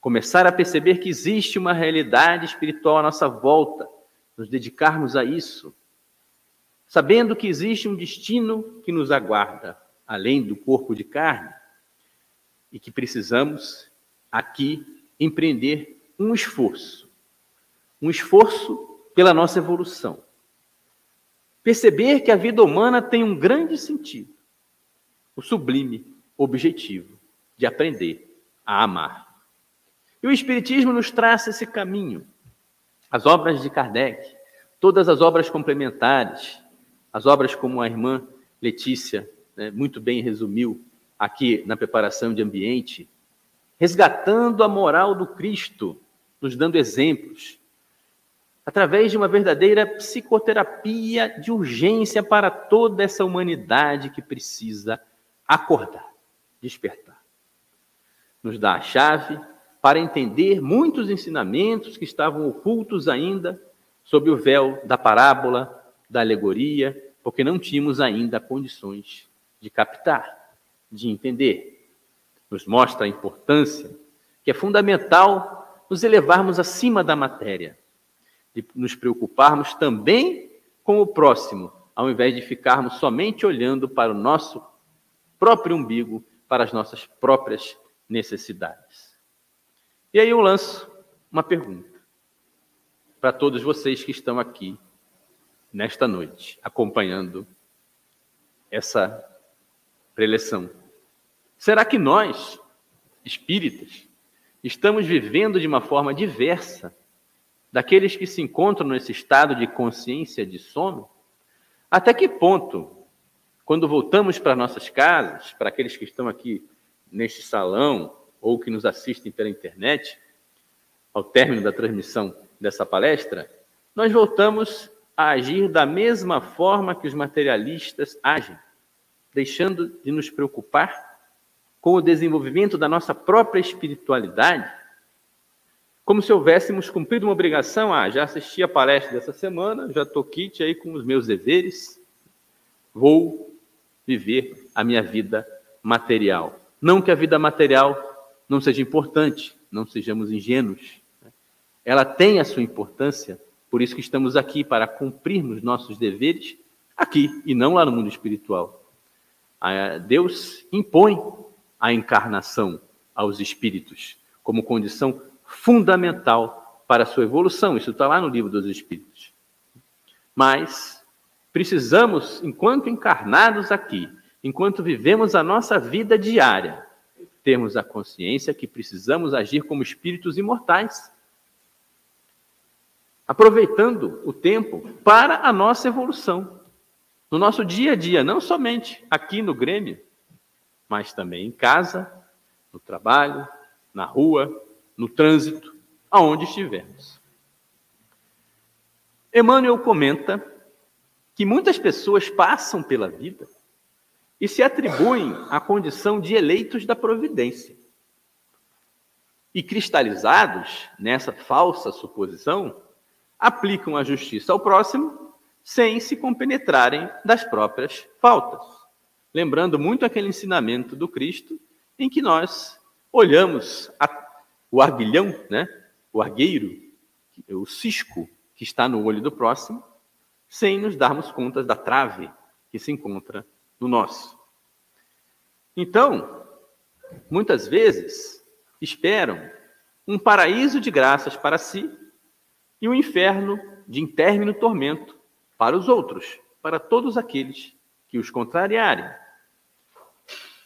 começar a perceber que existe uma realidade espiritual à nossa volta, nos dedicarmos a isso, sabendo que existe um destino que nos aguarda, além do corpo de carne, e que precisamos aqui empreender um esforço, um esforço pela nossa evolução. Perceber que a vida humana tem um grande sentido, o sublime objetivo de aprender a amar. E o Espiritismo nos traça esse caminho, as obras de Kardec, todas as obras complementares, as obras como a irmã Letícia né, muito bem resumiu aqui na preparação de ambiente, resgatando a moral do Cristo, nos dando exemplos, através de uma verdadeira psicoterapia de urgência para toda essa humanidade que precisa acordar, despertar. Nos dá a chave para entender muitos ensinamentos que estavam ocultos ainda sob o véu da parábola, da alegoria, porque não tínhamos ainda condições de captar, de entender. Nos mostra a importância que é fundamental nos elevarmos acima da matéria, de nos preocuparmos também com o próximo, ao invés de ficarmos somente olhando para o nosso próprio umbigo, para as nossas próprias necessidades. E aí eu lanço uma pergunta para todos vocês que estão aqui nesta noite, acompanhando essa preleção. Será que nós, espíritas, estamos vivendo de uma forma diversa daqueles que se encontram nesse estado de consciência de sono? Até que ponto, quando voltamos para nossas casas, para aqueles que estão aqui neste salão, ou que nos assistem pela internet, ao término da transmissão dessa palestra, nós voltamos a agir da mesma forma que os materialistas agem, deixando de nos preocupar com o desenvolvimento da nossa própria espiritualidade, como se houvéssemos cumprido uma obrigação. Ah, já assisti a palestra dessa semana, já estou kit aí com os meus deveres, vou viver a minha vida material. Não que a vida material não seja importante, não sejamos ingênuos. Ela tem a sua importância, por isso que estamos aqui para cumprirmos nossos deveres aqui e não lá no mundo espiritual. Deus impõe a encarnação aos espíritos como condição fundamental para a sua evolução. Isso está lá no livro dos Espíritos. Mas precisamos, enquanto encarnados aqui, enquanto vivemos a nossa vida diária, termos a consciência que precisamos agir como espíritos imortais, aproveitando o tempo para a nossa evolução, no nosso dia a dia, não somente aqui no Grêmio, mas também em casa, no trabalho, na rua, no trânsito, aonde estivermos. Emmanuel comenta que muitas pessoas passam pela vida e se atribuem a condição de eleitos da providência. E cristalizados nessa falsa suposição, aplicam a justiça ao próximo sem se compenetrarem das próprias faltas. Lembrando muito aquele ensinamento do Cristo em que nós olhamos a, o arguilhão, né? o argueiro, o cisco que está no olho do próximo, sem nos darmos conta da trave que se encontra no nosso. Então, muitas vezes, esperam um paraíso de graças para si e um inferno de intermino tormento para os outros, para todos aqueles que os contrariarem.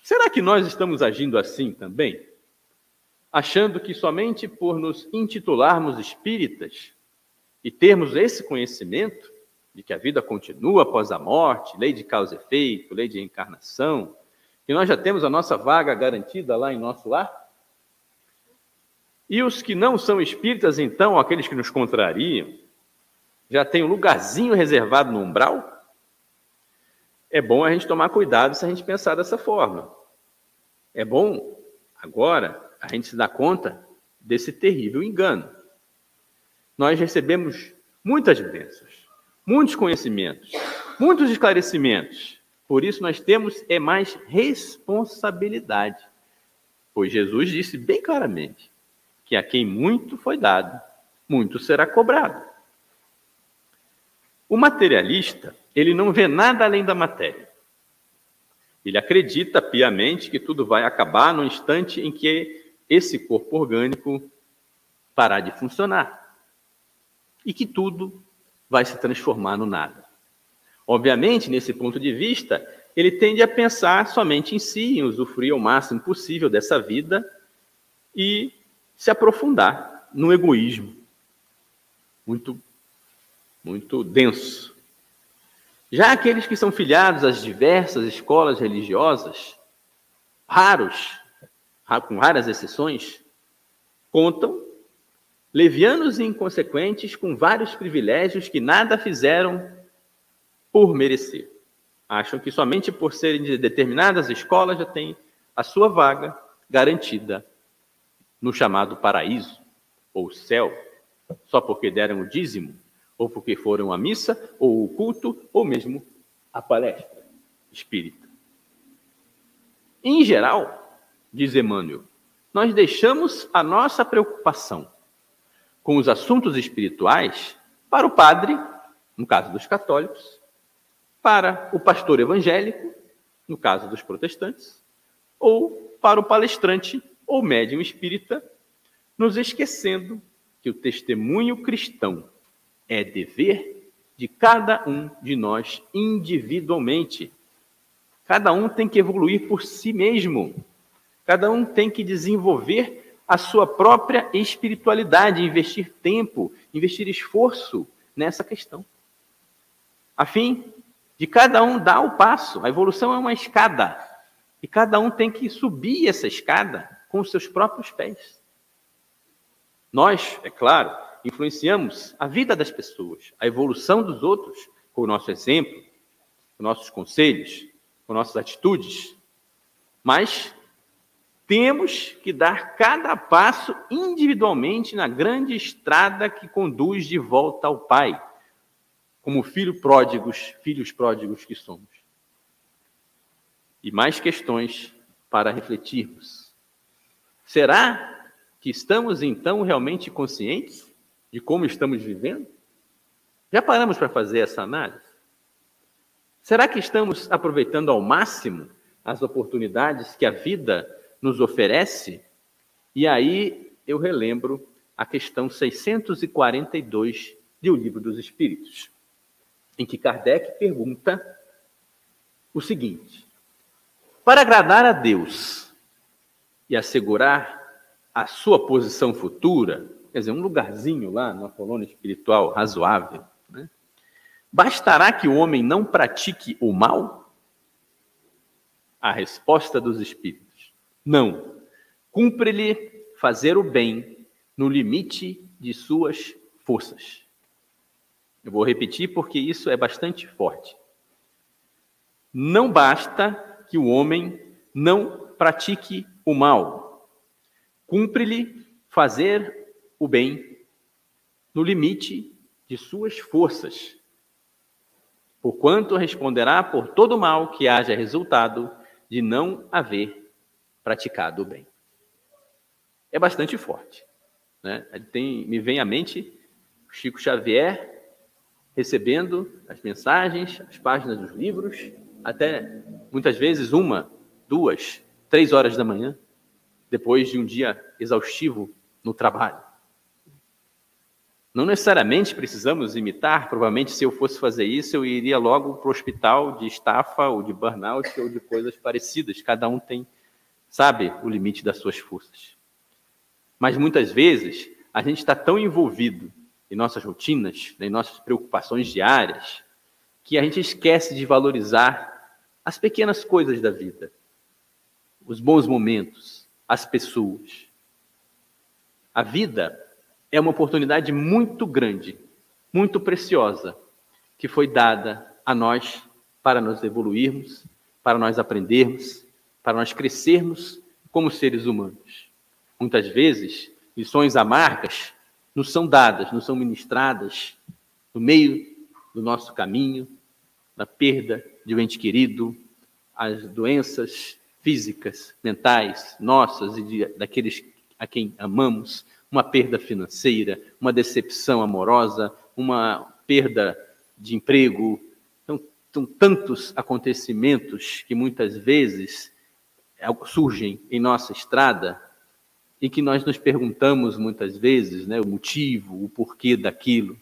Será que nós estamos agindo assim também? Achando que somente por nos intitularmos espíritas e termos esse conhecimento, de que a vida continua após a morte, lei de causa e efeito, lei de encarnação, que nós já temos a nossa vaga garantida lá em nosso lar? E os que não são espíritas, então, aqueles que nos contrariam, já tem um lugarzinho reservado no umbral? É bom a gente tomar cuidado se a gente pensar dessa forma. É bom, agora, a gente se dar conta desse terrível engano. Nós recebemos muitas bênçãos muitos conhecimentos, muitos esclarecimentos. Por isso nós temos é mais responsabilidade. Pois Jesus disse bem claramente que a quem muito foi dado, muito será cobrado. O materialista, ele não vê nada além da matéria. Ele acredita piamente que tudo vai acabar no instante em que esse corpo orgânico parar de funcionar. E que tudo vai se transformar no nada. Obviamente, nesse ponto de vista, ele tende a pensar somente em si, em usufruir o máximo possível dessa vida e se aprofundar no egoísmo. muito, muito denso. Já aqueles que são filiados às diversas escolas religiosas, raros, com raras exceções, contam levianos e inconsequentes com vários privilégios que nada fizeram por merecer. Acham que somente por serem de determinadas escolas já têm a sua vaga garantida no chamado paraíso ou céu, só porque deram o dízimo, ou porque foram à missa, ou o culto, ou mesmo a palestra espírita. Em geral, diz Emmanuel, nós deixamos a nossa preocupação com os assuntos espirituais para o padre, no caso dos católicos, para o pastor evangélico, no caso dos protestantes, ou para o palestrante ou médium espírita, nos esquecendo que o testemunho cristão é dever de cada um de nós individualmente. Cada um tem que evoluir por si mesmo. Cada um tem que desenvolver a sua própria espiritualidade, investir tempo, investir esforço nessa questão. A fim de cada um dar o passo. A evolução é uma escada. E cada um tem que subir essa escada com os seus próprios pés. Nós, é claro, influenciamos a vida das pessoas, a evolução dos outros com o nosso exemplo, com nossos conselhos, com nossas atitudes, mas temos que dar cada passo individualmente na grande estrada que conduz de volta ao Pai, como filho pródigos, filhos pródigos que somos. E mais questões para refletirmos. Será que estamos então realmente conscientes de como estamos vivendo? Já paramos para fazer essa análise? Será que estamos aproveitando ao máximo as oportunidades que a vida nos oferece? E aí eu relembro a questão 642 de O Livro dos Espíritos, em que Kardec pergunta o seguinte: Para agradar a Deus e assegurar a sua posição futura, quer dizer, um lugarzinho lá na colônia espiritual razoável, né? bastará que o homem não pratique o mal? A resposta dos espíritos: não. Cumpre-lhe fazer o bem no limite de suas forças. Eu vou repetir porque isso é bastante forte. Não basta que o homem não pratique o mal. Cumpre-lhe fazer o bem no limite de suas forças, porquanto responderá por todo mal que haja resultado de não haver praticado o bem. É bastante forte. Né? Tem, me vem à mente Chico Xavier recebendo as mensagens, as páginas dos livros, até muitas vezes uma, duas, três horas da manhã, depois de um dia exaustivo no trabalho. Não necessariamente precisamos imitar, provavelmente se eu fosse fazer isso, eu iria logo para o hospital de estafa ou de burnout ou de coisas parecidas. Cada um tem, sabe, o limite das suas forças. Mas muitas vezes a gente está tão envolvido em nossas rotinas, em nossas preocupações diárias, que a gente esquece de valorizar as pequenas coisas da vida, os bons momentos, as pessoas. A vida é uma oportunidade muito grande, muito preciosa, que foi dada a nós para nos evoluirmos, para nós aprendermos, para nós crescermos como seres humanos. Muitas vezes, lições amargas nos são dadas, nos são ministradas no meio do nosso caminho, na perda de um ente querido, as doenças físicas, mentais, nossas e de, daqueles a quem amamos, uma perda financeira, uma decepção amorosa, uma perda de emprego. Então, são tantos acontecimentos que muitas vezes surgem em nossa estrada e que nós nos perguntamos muitas vezes né, o motivo, o porquê daquilo,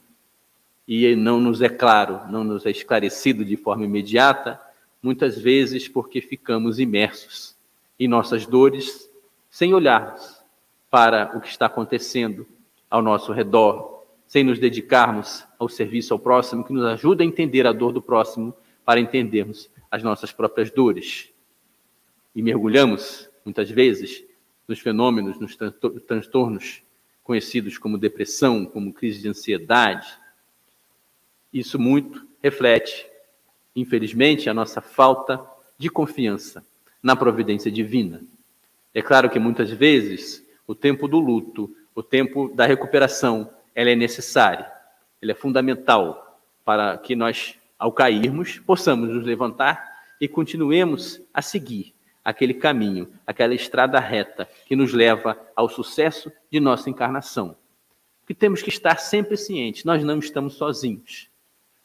e não nos é claro, não nos é esclarecido de forma imediata, muitas vezes porque ficamos imersos em nossas dores sem olharmos para o que está acontecendo ao nosso redor, sem nos dedicarmos ao serviço ao próximo, que nos ajuda a entender a dor do próximo para entendermos as nossas próprias dores. E mergulhamos, muitas vezes, nos fenômenos, nos transtornos conhecidos como depressão, como crise de ansiedade. Isso muito reflete, infelizmente, a nossa falta de confiança na providência divina. É claro que muitas vezes o tempo do luto, o tempo da recuperação, ela é necessária, ela é fundamental para que nós, ao cairmos, possamos nos levantar e continuemos a seguir aquele caminho, aquela estrada reta que nos leva ao sucesso de nossa encarnação. Que temos que estar sempre cientes, nós não estamos sozinhos.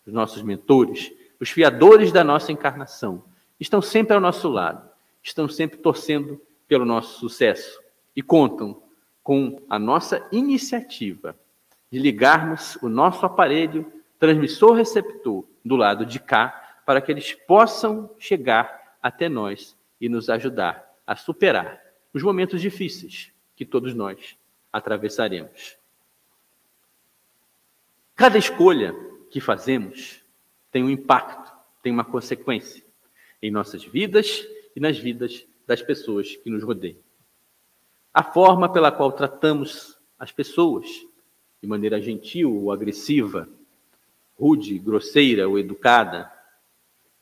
Os nossos mentores, os fiadores da nossa encarnação, estão sempre ao nosso lado, estão sempre torcendo pelo nosso sucesso e contam com a nossa iniciativa de ligarmos o nosso aparelho transmissor-receptor do lado de cá para que eles possam chegar até nós e nos ajudar a superar os momentos difíceis que todos nós atravessaremos. Cada escolha que fazemos tem um impacto, tem uma consequência em nossas vidas e nas vidas das pessoas que nos rodeiam. A forma pela qual tratamos as pessoas, de maneira gentil ou agressiva, rude, grosseira ou educada,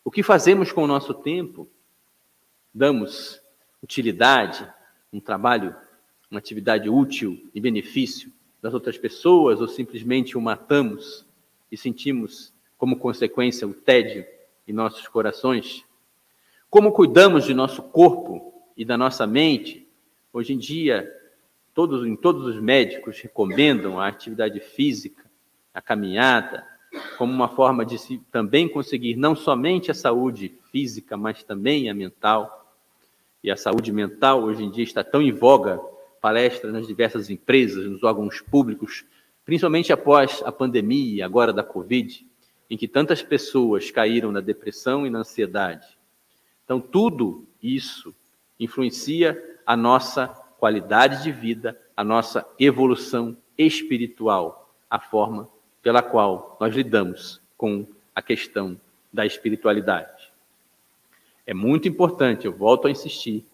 o que fazemos com o nosso tempo, damos utilidade, um trabalho, uma atividade útil e benefício das outras pessoas ou simplesmente o matamos e sentimos como consequência o tédio em nossos corações? Como cuidamos de nosso corpo e da nossa mente? Hoje em dia, todos, em todos os médicos recomendam a atividade física, a caminhada, como uma forma de se também conseguir não somente a saúde física, mas também a mental e a saúde mental hoje em dia está tão em voga, palestras nas diversas empresas, nos órgãos públicos, principalmente após a pandemia, agora da Covid, em que tantas pessoas caíram na depressão e na ansiedade. Então, tudo isso influencia a nossa qualidade de vida, a nossa evolução espiritual, a forma pela qual nós lidamos com a questão da espiritualidade. É muito importante, eu volto a insistir,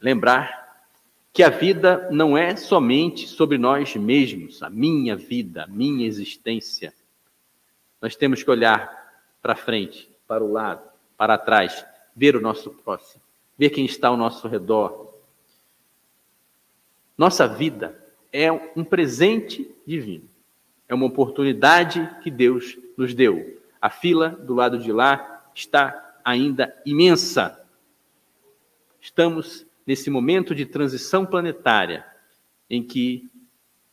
lembrar que a vida não é somente sobre nós mesmos, a minha vida, a minha existência. Nós temos que olhar para frente, para o lado, para trás, ver o nosso próximo, ver quem está ao nosso redor. Nossa vida é um presente divino, é uma oportunidade que Deus nos deu. A fila do lado de lá está ainda imensa. Estamos nesse momento de transição planetária em que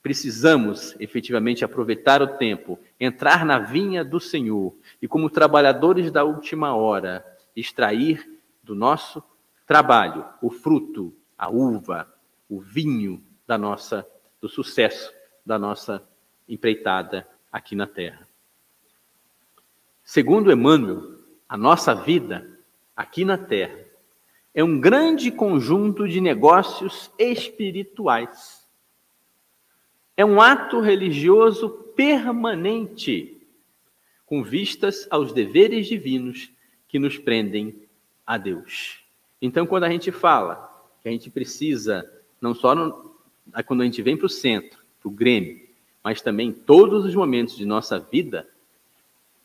precisamos efetivamente aproveitar o tempo, entrar na vinha do Senhor e, como trabalhadores da última hora, extrair do nosso trabalho o fruto, a uva, o vinho da nossa do sucesso da nossa empreitada aqui na terra. Segundo Emmanuel, a nossa vida aqui na Terra é um grande conjunto de negócios espirituais. É um ato religioso permanente, com vistas aos deveres divinos que nos prendem a Deus. Então, quando a gente fala que a gente precisa, não só no, quando a gente vem para o centro, para o Grêmio, mas também em todos os momentos de nossa vida,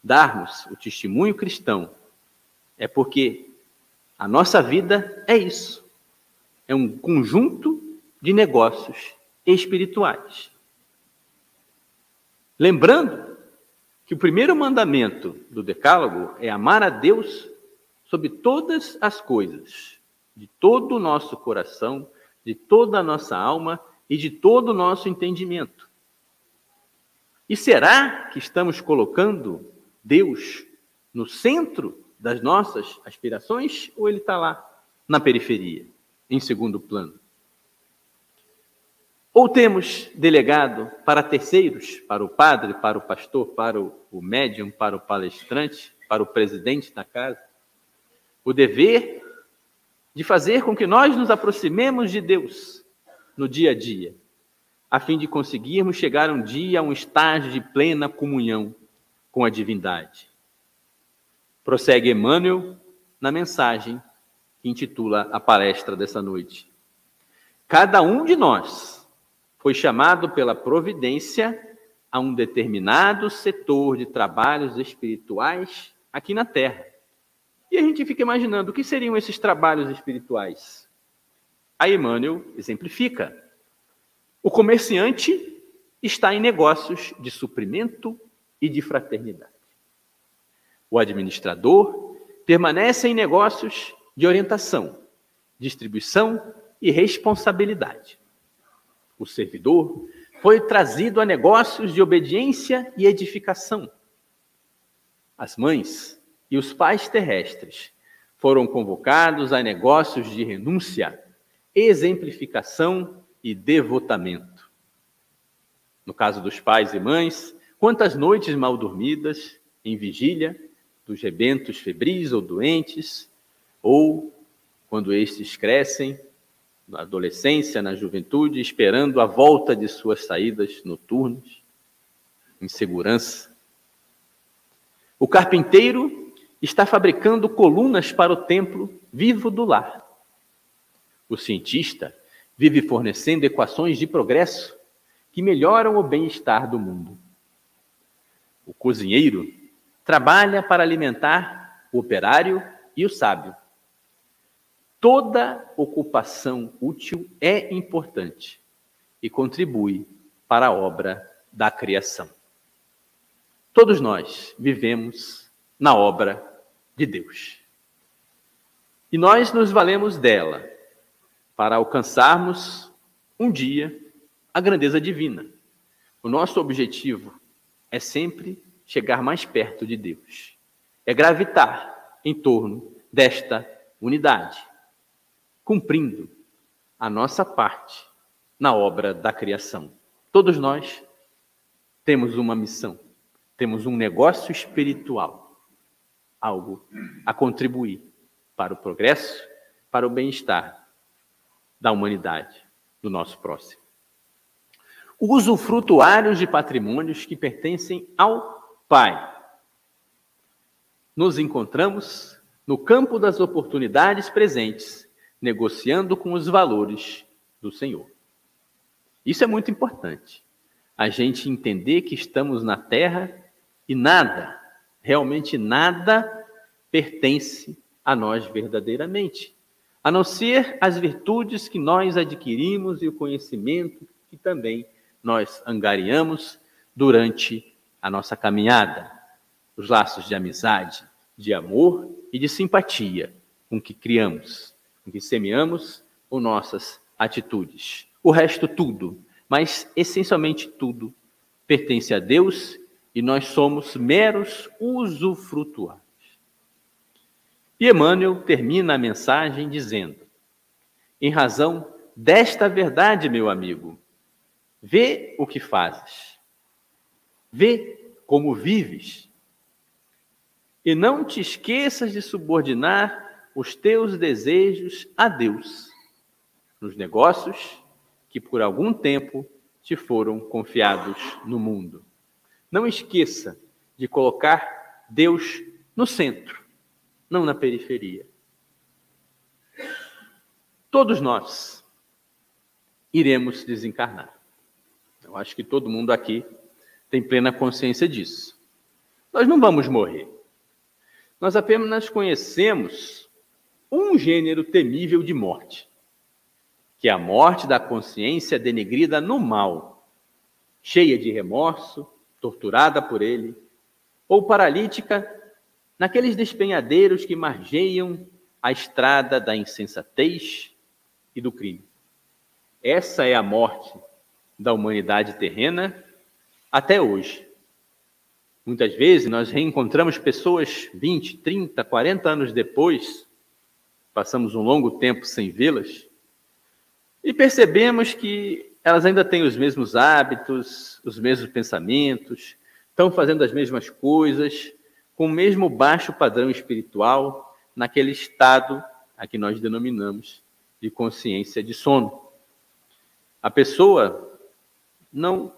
darmos o testemunho cristão é porque a nossa vida é isso. É um conjunto de negócios espirituais. Lembrando que o primeiro mandamento do Decálogo é amar a Deus sobre todas as coisas, de todo o nosso coração, de toda a nossa alma e de todo o nosso entendimento. E será que estamos colocando Deus no centro das nossas aspirações ou ele está lá na periferia, em segundo plano? Ou temos delegado para terceiros, para o padre, para o pastor, para o, médium, para o palestrante, para o presidente da casa, o dever de fazer com que nós nos aproximemos de Deus no dia a dia, a fim de conseguirmos chegar um dia a um estágio de plena comunhão com a divindade. Prossegue Emmanuel na mensagem que intitula a palestra dessa noite. Cada um de nós foi chamado pela providência a um determinado setor de trabalhos espirituais aqui na Terra. E a gente fica imaginando o que seriam esses trabalhos espirituais. A Emmanuel exemplifica. O comerciante está em negócios de suprimento e de fraternidade. O administrador permanece em negócios de orientação, distribuição e responsabilidade. O servidor foi trazido a negócios de obediência e edificação. As mães e os pais terrestres foram convocados a negócios de renúncia, exemplificação e devotamento. No caso dos pais e mães, quantas noites mal dormidas em vigília dos rebentos febris ou doentes, ou quando estes crescem na adolescência, na juventude, esperando a volta de suas saídas noturnas, em segurança. O carpinteiro está fabricando colunas para o templo vivo do lar. O cientista vive fornecendo equações de progresso que melhoram o bem-estar do mundo. O cozinheiro trabalha para alimentar o operário e o sábio. Toda ocupação útil é importante e contribui para a obra da criação. Todos nós vivemos na obra de Deus. E nós nos valemos dela para alcançarmos um dia a grandeza divina. O nosso objetivo é sempre chegar mais perto de Deus, é gravitar em torno desta unidade cumprindo a nossa parte na obra da criação. Todos nós temos uma missão, temos um negócio espiritual, algo a contribuir para o progresso, para o bem-estar da humanidade, do nosso próximo. Usufrutuários de patrimônios que pertencem ao Pai. Nos encontramos no campo das oportunidades presentes negociando com os valores do Senhor. Isso é muito importante. A gente entender que estamos na terra e nada, realmente nada, pertence a nós verdadeiramente, a não ser as virtudes que nós adquirimos e o conhecimento que também nós angariamos durante a nossa caminhada, os laços de amizade, de amor e de simpatia com que criamos em que semeamos ou nossas atitudes. O resto, tudo, mas essencialmente tudo, pertence a Deus e nós somos meros usufrutuários. E Emmanuel termina a mensagem dizendo: em razão desta verdade, meu amigo, vê o que fazes, vê como vives, e não te esqueças de subordinar os teus desejos a Deus nos negócios que por algum tempo te foram confiados no mundo. Não esqueça de colocar Deus no centro, não na periferia. Todos nós iremos desencarnar. Eu acho que todo mundo aqui tem plena consciência disso. Nós não vamos morrer. Nós apenas conhecemos um gênero temível de morte, que é a morte da consciência denegrida no mal, cheia de remorso, torturada por ele, ou paralítica naqueles despenhadeiros que margeiam a estrada da insensatez e do crime. Essa é a morte da humanidade terrena até hoje. Muitas vezes nós reencontramos pessoas 20, 30, 40 anos depois passamos um longo tempo sem vê-las, e percebemos que elas ainda têm os mesmos hábitos, os mesmos pensamentos, estão fazendo as mesmas coisas, com o mesmo baixo padrão espiritual, naquele estado a que nós denominamos de consciência de sono. A pessoa não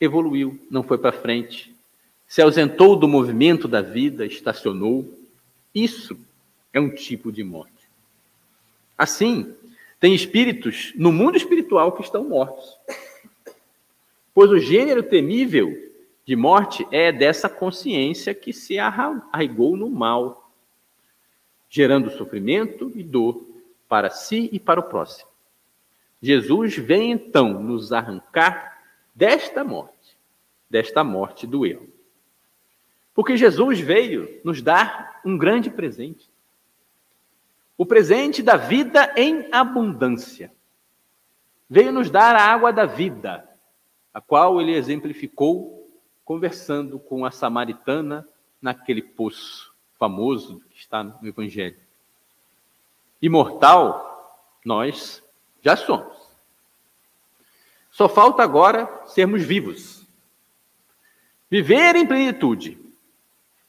evoluiu, não foi para frente, se ausentou do movimento da vida, estacionou. Isso é um tipo de morte. Assim, tem espíritos no mundo espiritual que estão mortos. Pois o gênero temível de morte é dessa consciência que se arraigou no mal, gerando sofrimento e dor para si e para o próximo. Jesus vem então nos arrancar desta morte, desta morte do eu. Porque Jesus veio nos dar um grande presente. O presente da vida em abundância. Veio nos dar a água da vida, a qual ele exemplificou conversando com a samaritana naquele poço famoso que está no Evangelho. Imortal, nós já somos. Só falta agora sermos vivos. Viver em plenitude,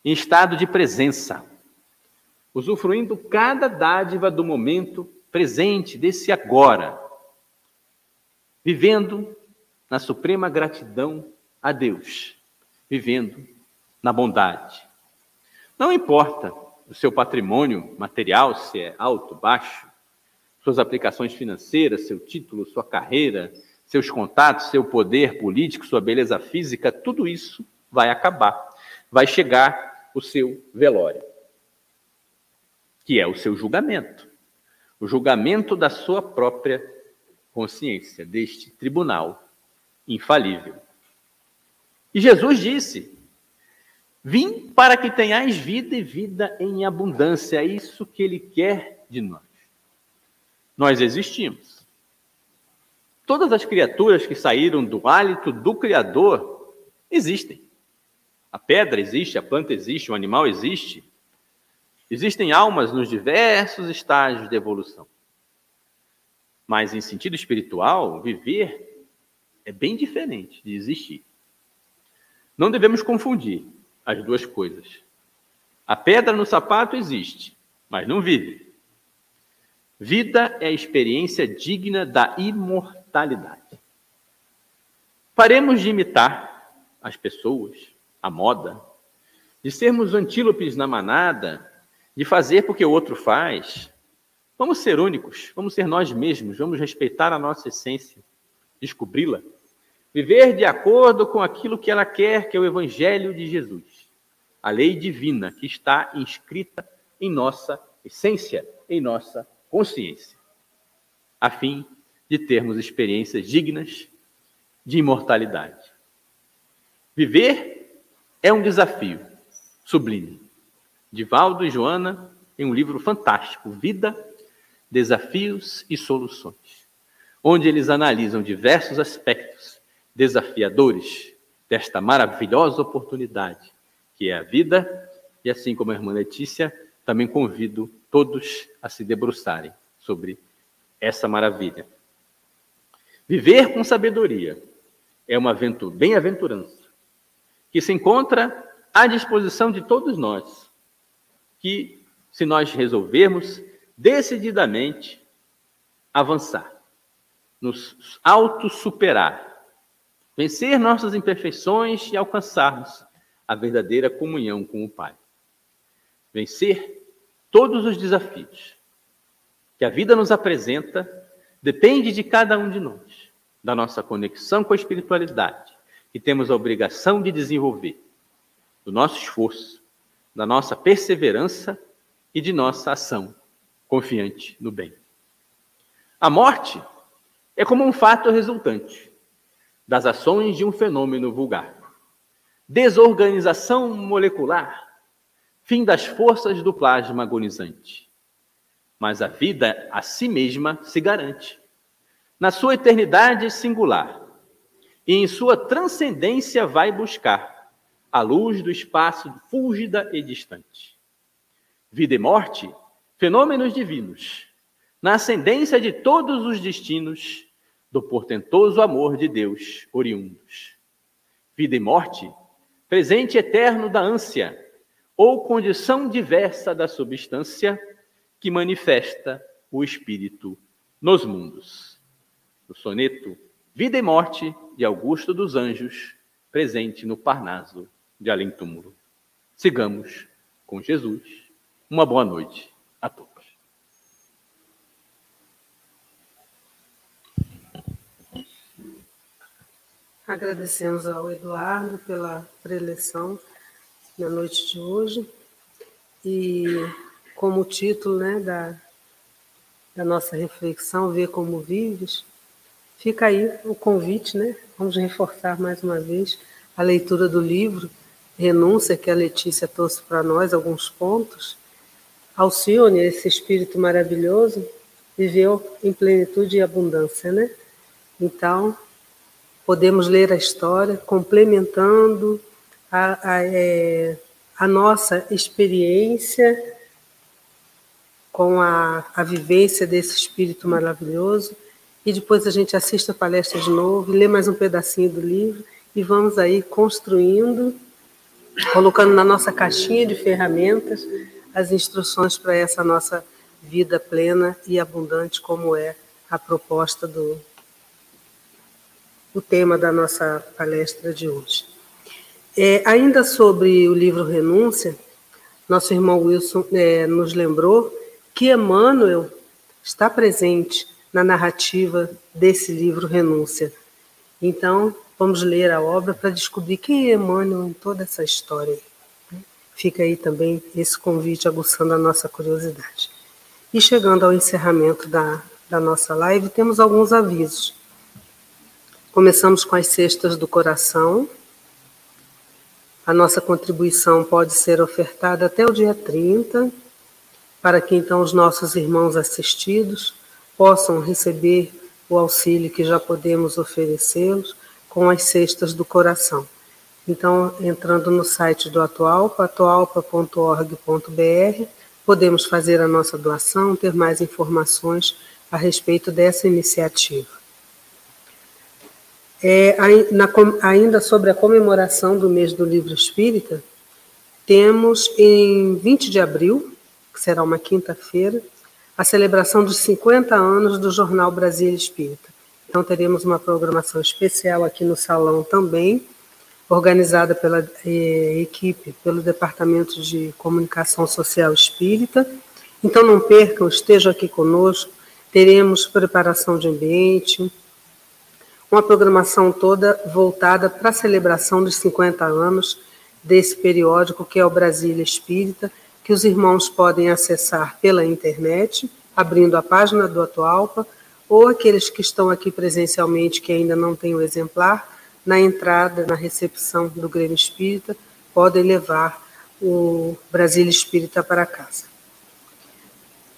em estado de presença, usufruindo cada dádiva do momento presente, desse agora, vivendo na suprema gratidão a Deus, vivendo na bondade. Não importa o seu patrimônio material, se é alto, baixo, suas aplicações financeiras, seu título, sua carreira, seus contatos, seu poder político, sua beleza física, tudo isso vai acabar. Vai chegar o seu velório que é o seu julgamento. O julgamento da sua própria consciência, deste tribunal infalível. E Jesus disse: Vim para que tenhais vida e vida em abundância. É isso que ele quer de nós. Nós existimos. Todas as criaturas que saíram do hálito do Criador existem. A pedra existe, a planta existe, o animal existe, Existem almas nos diversos estágios de evolução. Mas, em sentido espiritual, viver é bem diferente de existir. Não devemos confundir as duas coisas. A pedra no sapato existe, mas não vive. Vida é a experiência digna da imortalidade. Paremos de imitar as pessoas, a moda, de sermos antílopes na manada de fazer porque o outro faz. Vamos ser únicos, vamos ser nós mesmos, vamos respeitar a nossa essência, descobri-la, viver de acordo com aquilo que ela quer, que é o Evangelho de Jesus, a lei divina que está inscrita em nossa essência, em nossa consciência, a fim de termos experiências dignas de imortalidade. Viver é um desafio sublime Divaldo e Joana, em um livro fantástico, Vida, Desafios e Soluções, onde eles analisam diversos aspectos desafiadores desta maravilhosa oportunidade que é a vida, e assim como a irmã Letícia, também convido todos a se debruçarem sobre essa maravilha. Viver com sabedoria é uma bem-aventurança que se encontra à disposição de todos nós que, se nós resolvermos decididamente avançar, nos auto-superar, vencer nossas imperfeições e alcançarmos a verdadeira comunhão com o Pai. Vencer todos os desafios que a vida nos apresenta depende de cada um de nós, da nossa conexão com a espiritualidade, que temos a obrigação de desenvolver, do nosso esforço, da nossa perseverança e de nossa ação confiante no bem. A morte é como um fato resultante das ações de um fenômeno vulgar. Desorganização molecular, fim das forças do plasma agonizante. Mas a vida a si mesma se garante, na sua eternidade singular, e em sua transcendência vai buscar a luz do espaço fúlgida e distante. Vida e morte, fenômenos divinos, na ascendência de todos os destinos do portentoso amor de Deus oriundos. Vida e morte, presente eterno da ânsia, ou condição diversa da substância que manifesta o espírito nos mundos. No soneto Vida e Morte de Augusto dos Anjos, presente no Parnaso de Além Túmulo. Sigamos com Jesus. Uma boa noite a todos. Agradecemos ao Eduardo pela preleção na noite de hoje. E como título né, da, da nossa reflexão, Ver Como Vives, fica aí o convite, né? Vamos reforçar mais uma vez a leitura do livro Renúncia, que a Letícia trouxe para nós alguns pontos. Alcione, esse espírito maravilhoso, viveu em plenitude e abundância, né? Então, podemos ler a história complementando a, a, é, a nossa experiência com a, a vivência desse espírito maravilhoso e depois a gente assiste a palestra de novo, lê mais um pedacinho do livro e vamos aí construindo, colocando na nossa caixinha de ferramentas as instruções para essa nossa vida plena e abundante, como é a proposta do, o tema da nossa palestra de hoje. É, ainda sobre o livro Renúncia, nosso irmão Wilson é, nos lembrou que Emmanuel está presente na narrativa desse livro Renúncia. Então, vamos ler a obra para descobrir quem é Emmanuel em toda essa história. Fica aí também esse convite aguçando a nossa curiosidade. E chegando ao encerramento da, da nossa live, temos alguns avisos. Começamos com as cestas do coração. A nossa contribuição pode ser ofertada até o dia 30, para que então os nossos irmãos assistidos possam receber o auxílio que já podemos oferecê-los com as cestas do coração. Então, entrando no site do Atualpa, atualpa.org.br, podemos fazer a nossa doação, ter mais informações a respeito dessa iniciativa. É, na, ainda sobre a comemoração do mês do livro espírita, temos em 20 de abril, que será uma quinta-feira, a celebração dos 50 anos do Jornal Brasil Espírita. Então, teremos uma programação especial aqui no salão também, organizada pela eh, equipe, pelo Departamento de Comunicação Social Espírita. Então, não percam, estejam aqui conosco. Teremos preparação de ambiente, uma programação toda voltada para a celebração dos 50 anos desse periódico que é o Brasília Espírita, que os irmãos podem acessar pela internet, abrindo a página do Atualpa, ou aqueles que estão aqui presencialmente que ainda não têm o exemplar, na entrada, na recepção do Grêmio Espírita, podem levar o Brasília Espírita para casa.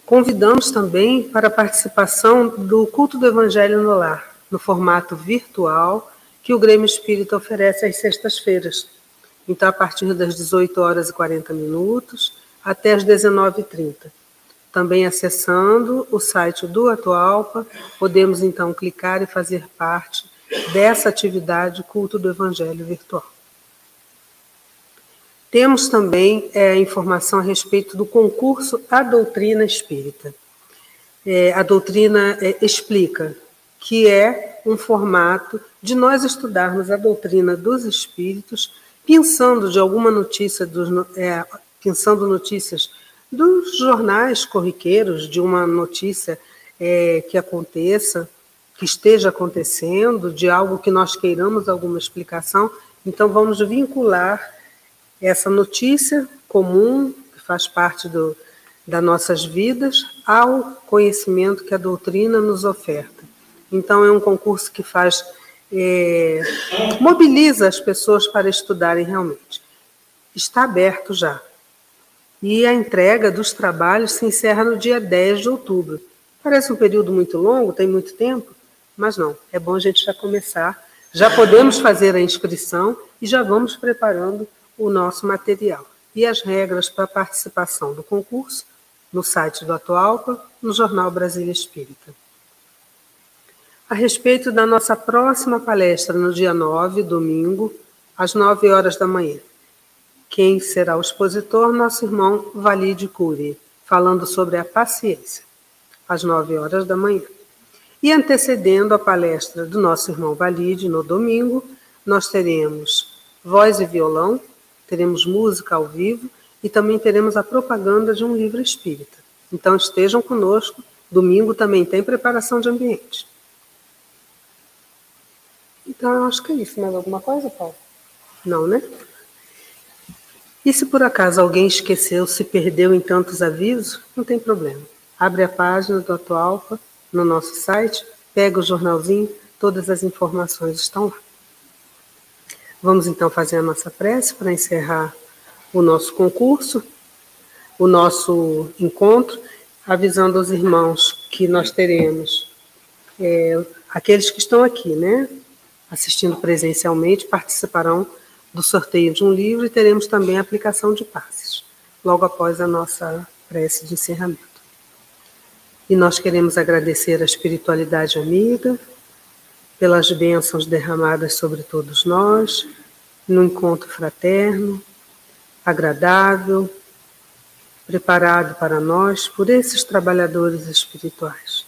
Convidamos também para a participação do culto do Evangelho no Lar, no formato virtual que o Grêmio Espírita oferece às sextas-feiras. Então, a partir das 18 horas e 40 minutos até as 19h30. Também acessando o site do Atualpa, podemos então clicar e fazer parte dessa atividade culto do Evangelho virtual. Temos também é, informação a respeito do concurso A Doutrina Espírita. É, a doutrina é, explica que é um formato de nós estudarmos a doutrina dos espíritos, pensando de alguma notícia, dos, é, pensando notícias dos jornais corriqueiros, de uma notícia é, que aconteça, que esteja acontecendo, de algo que nós queiramos alguma explicação. Então, vamos vincular essa notícia comum, que faz parte do, das nossas vidas, ao conhecimento que a doutrina nos oferta. Então, é um concurso que faz, é, mobiliza as pessoas para estudarem realmente. Está aberto já. E a entrega dos trabalhos se encerra no dia 10 de outubro. Parece um período muito longo, tem muito tempo, mas não, é bom a gente já começar. Já podemos fazer a inscrição e já vamos preparando o nosso material. E as regras para a participação do concurso no site do Atualpa, no Jornal Brasília Espírita a respeito da nossa próxima palestra no dia 9, domingo, às 9 horas da manhã. Quem será o expositor? Nosso irmão Valide Cury, falando sobre a paciência, às 9 horas da manhã. E antecedendo a palestra do nosso irmão Valide no domingo, nós teremos voz e violão, teremos música ao vivo e também teremos a propaganda de um livro espírita. Então estejam conosco. Domingo também tem preparação de ambiente. Então acho que é isso. Mais alguma coisa, Paulo? Não, né? E se por acaso alguém esqueceu, se perdeu em tantos avisos, não tem problema. Abre a página do Atualpa no nosso site, pega o jornalzinho, todas as informações estão lá. Vamos então fazer a nossa prece para encerrar o nosso concurso, o nosso encontro, avisando aos irmãos que nós teremos, é, aqueles que estão aqui, né, assistindo presencialmente, participarão do sorteio de um livro e teremos também a aplicação de passes, logo após a nossa prece de encerramento. E nós queremos agradecer a espiritualidade amiga pelas bênçãos derramadas sobre todos nós, no encontro fraterno, agradável, preparado para nós por esses trabalhadores espirituais,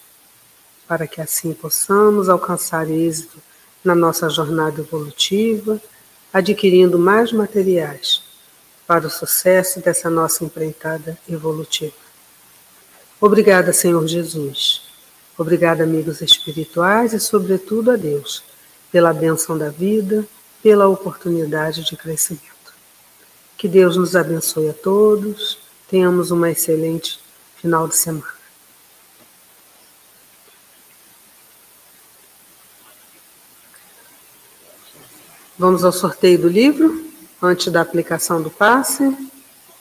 para que assim possamos alcançar êxito na nossa jornada evolutiva, adquirindo mais materiais para o sucesso dessa nossa empreitada evolutiva. Obrigada, Senhor Jesus. Obrigada, amigos espirituais e, sobretudo, a Deus, pela benção da vida, pela oportunidade de crescimento. Que Deus nos abençoe a todos. Tenhamos uma excelente final de semana. Vamos ao sorteio do livro, antes da aplicação do passe.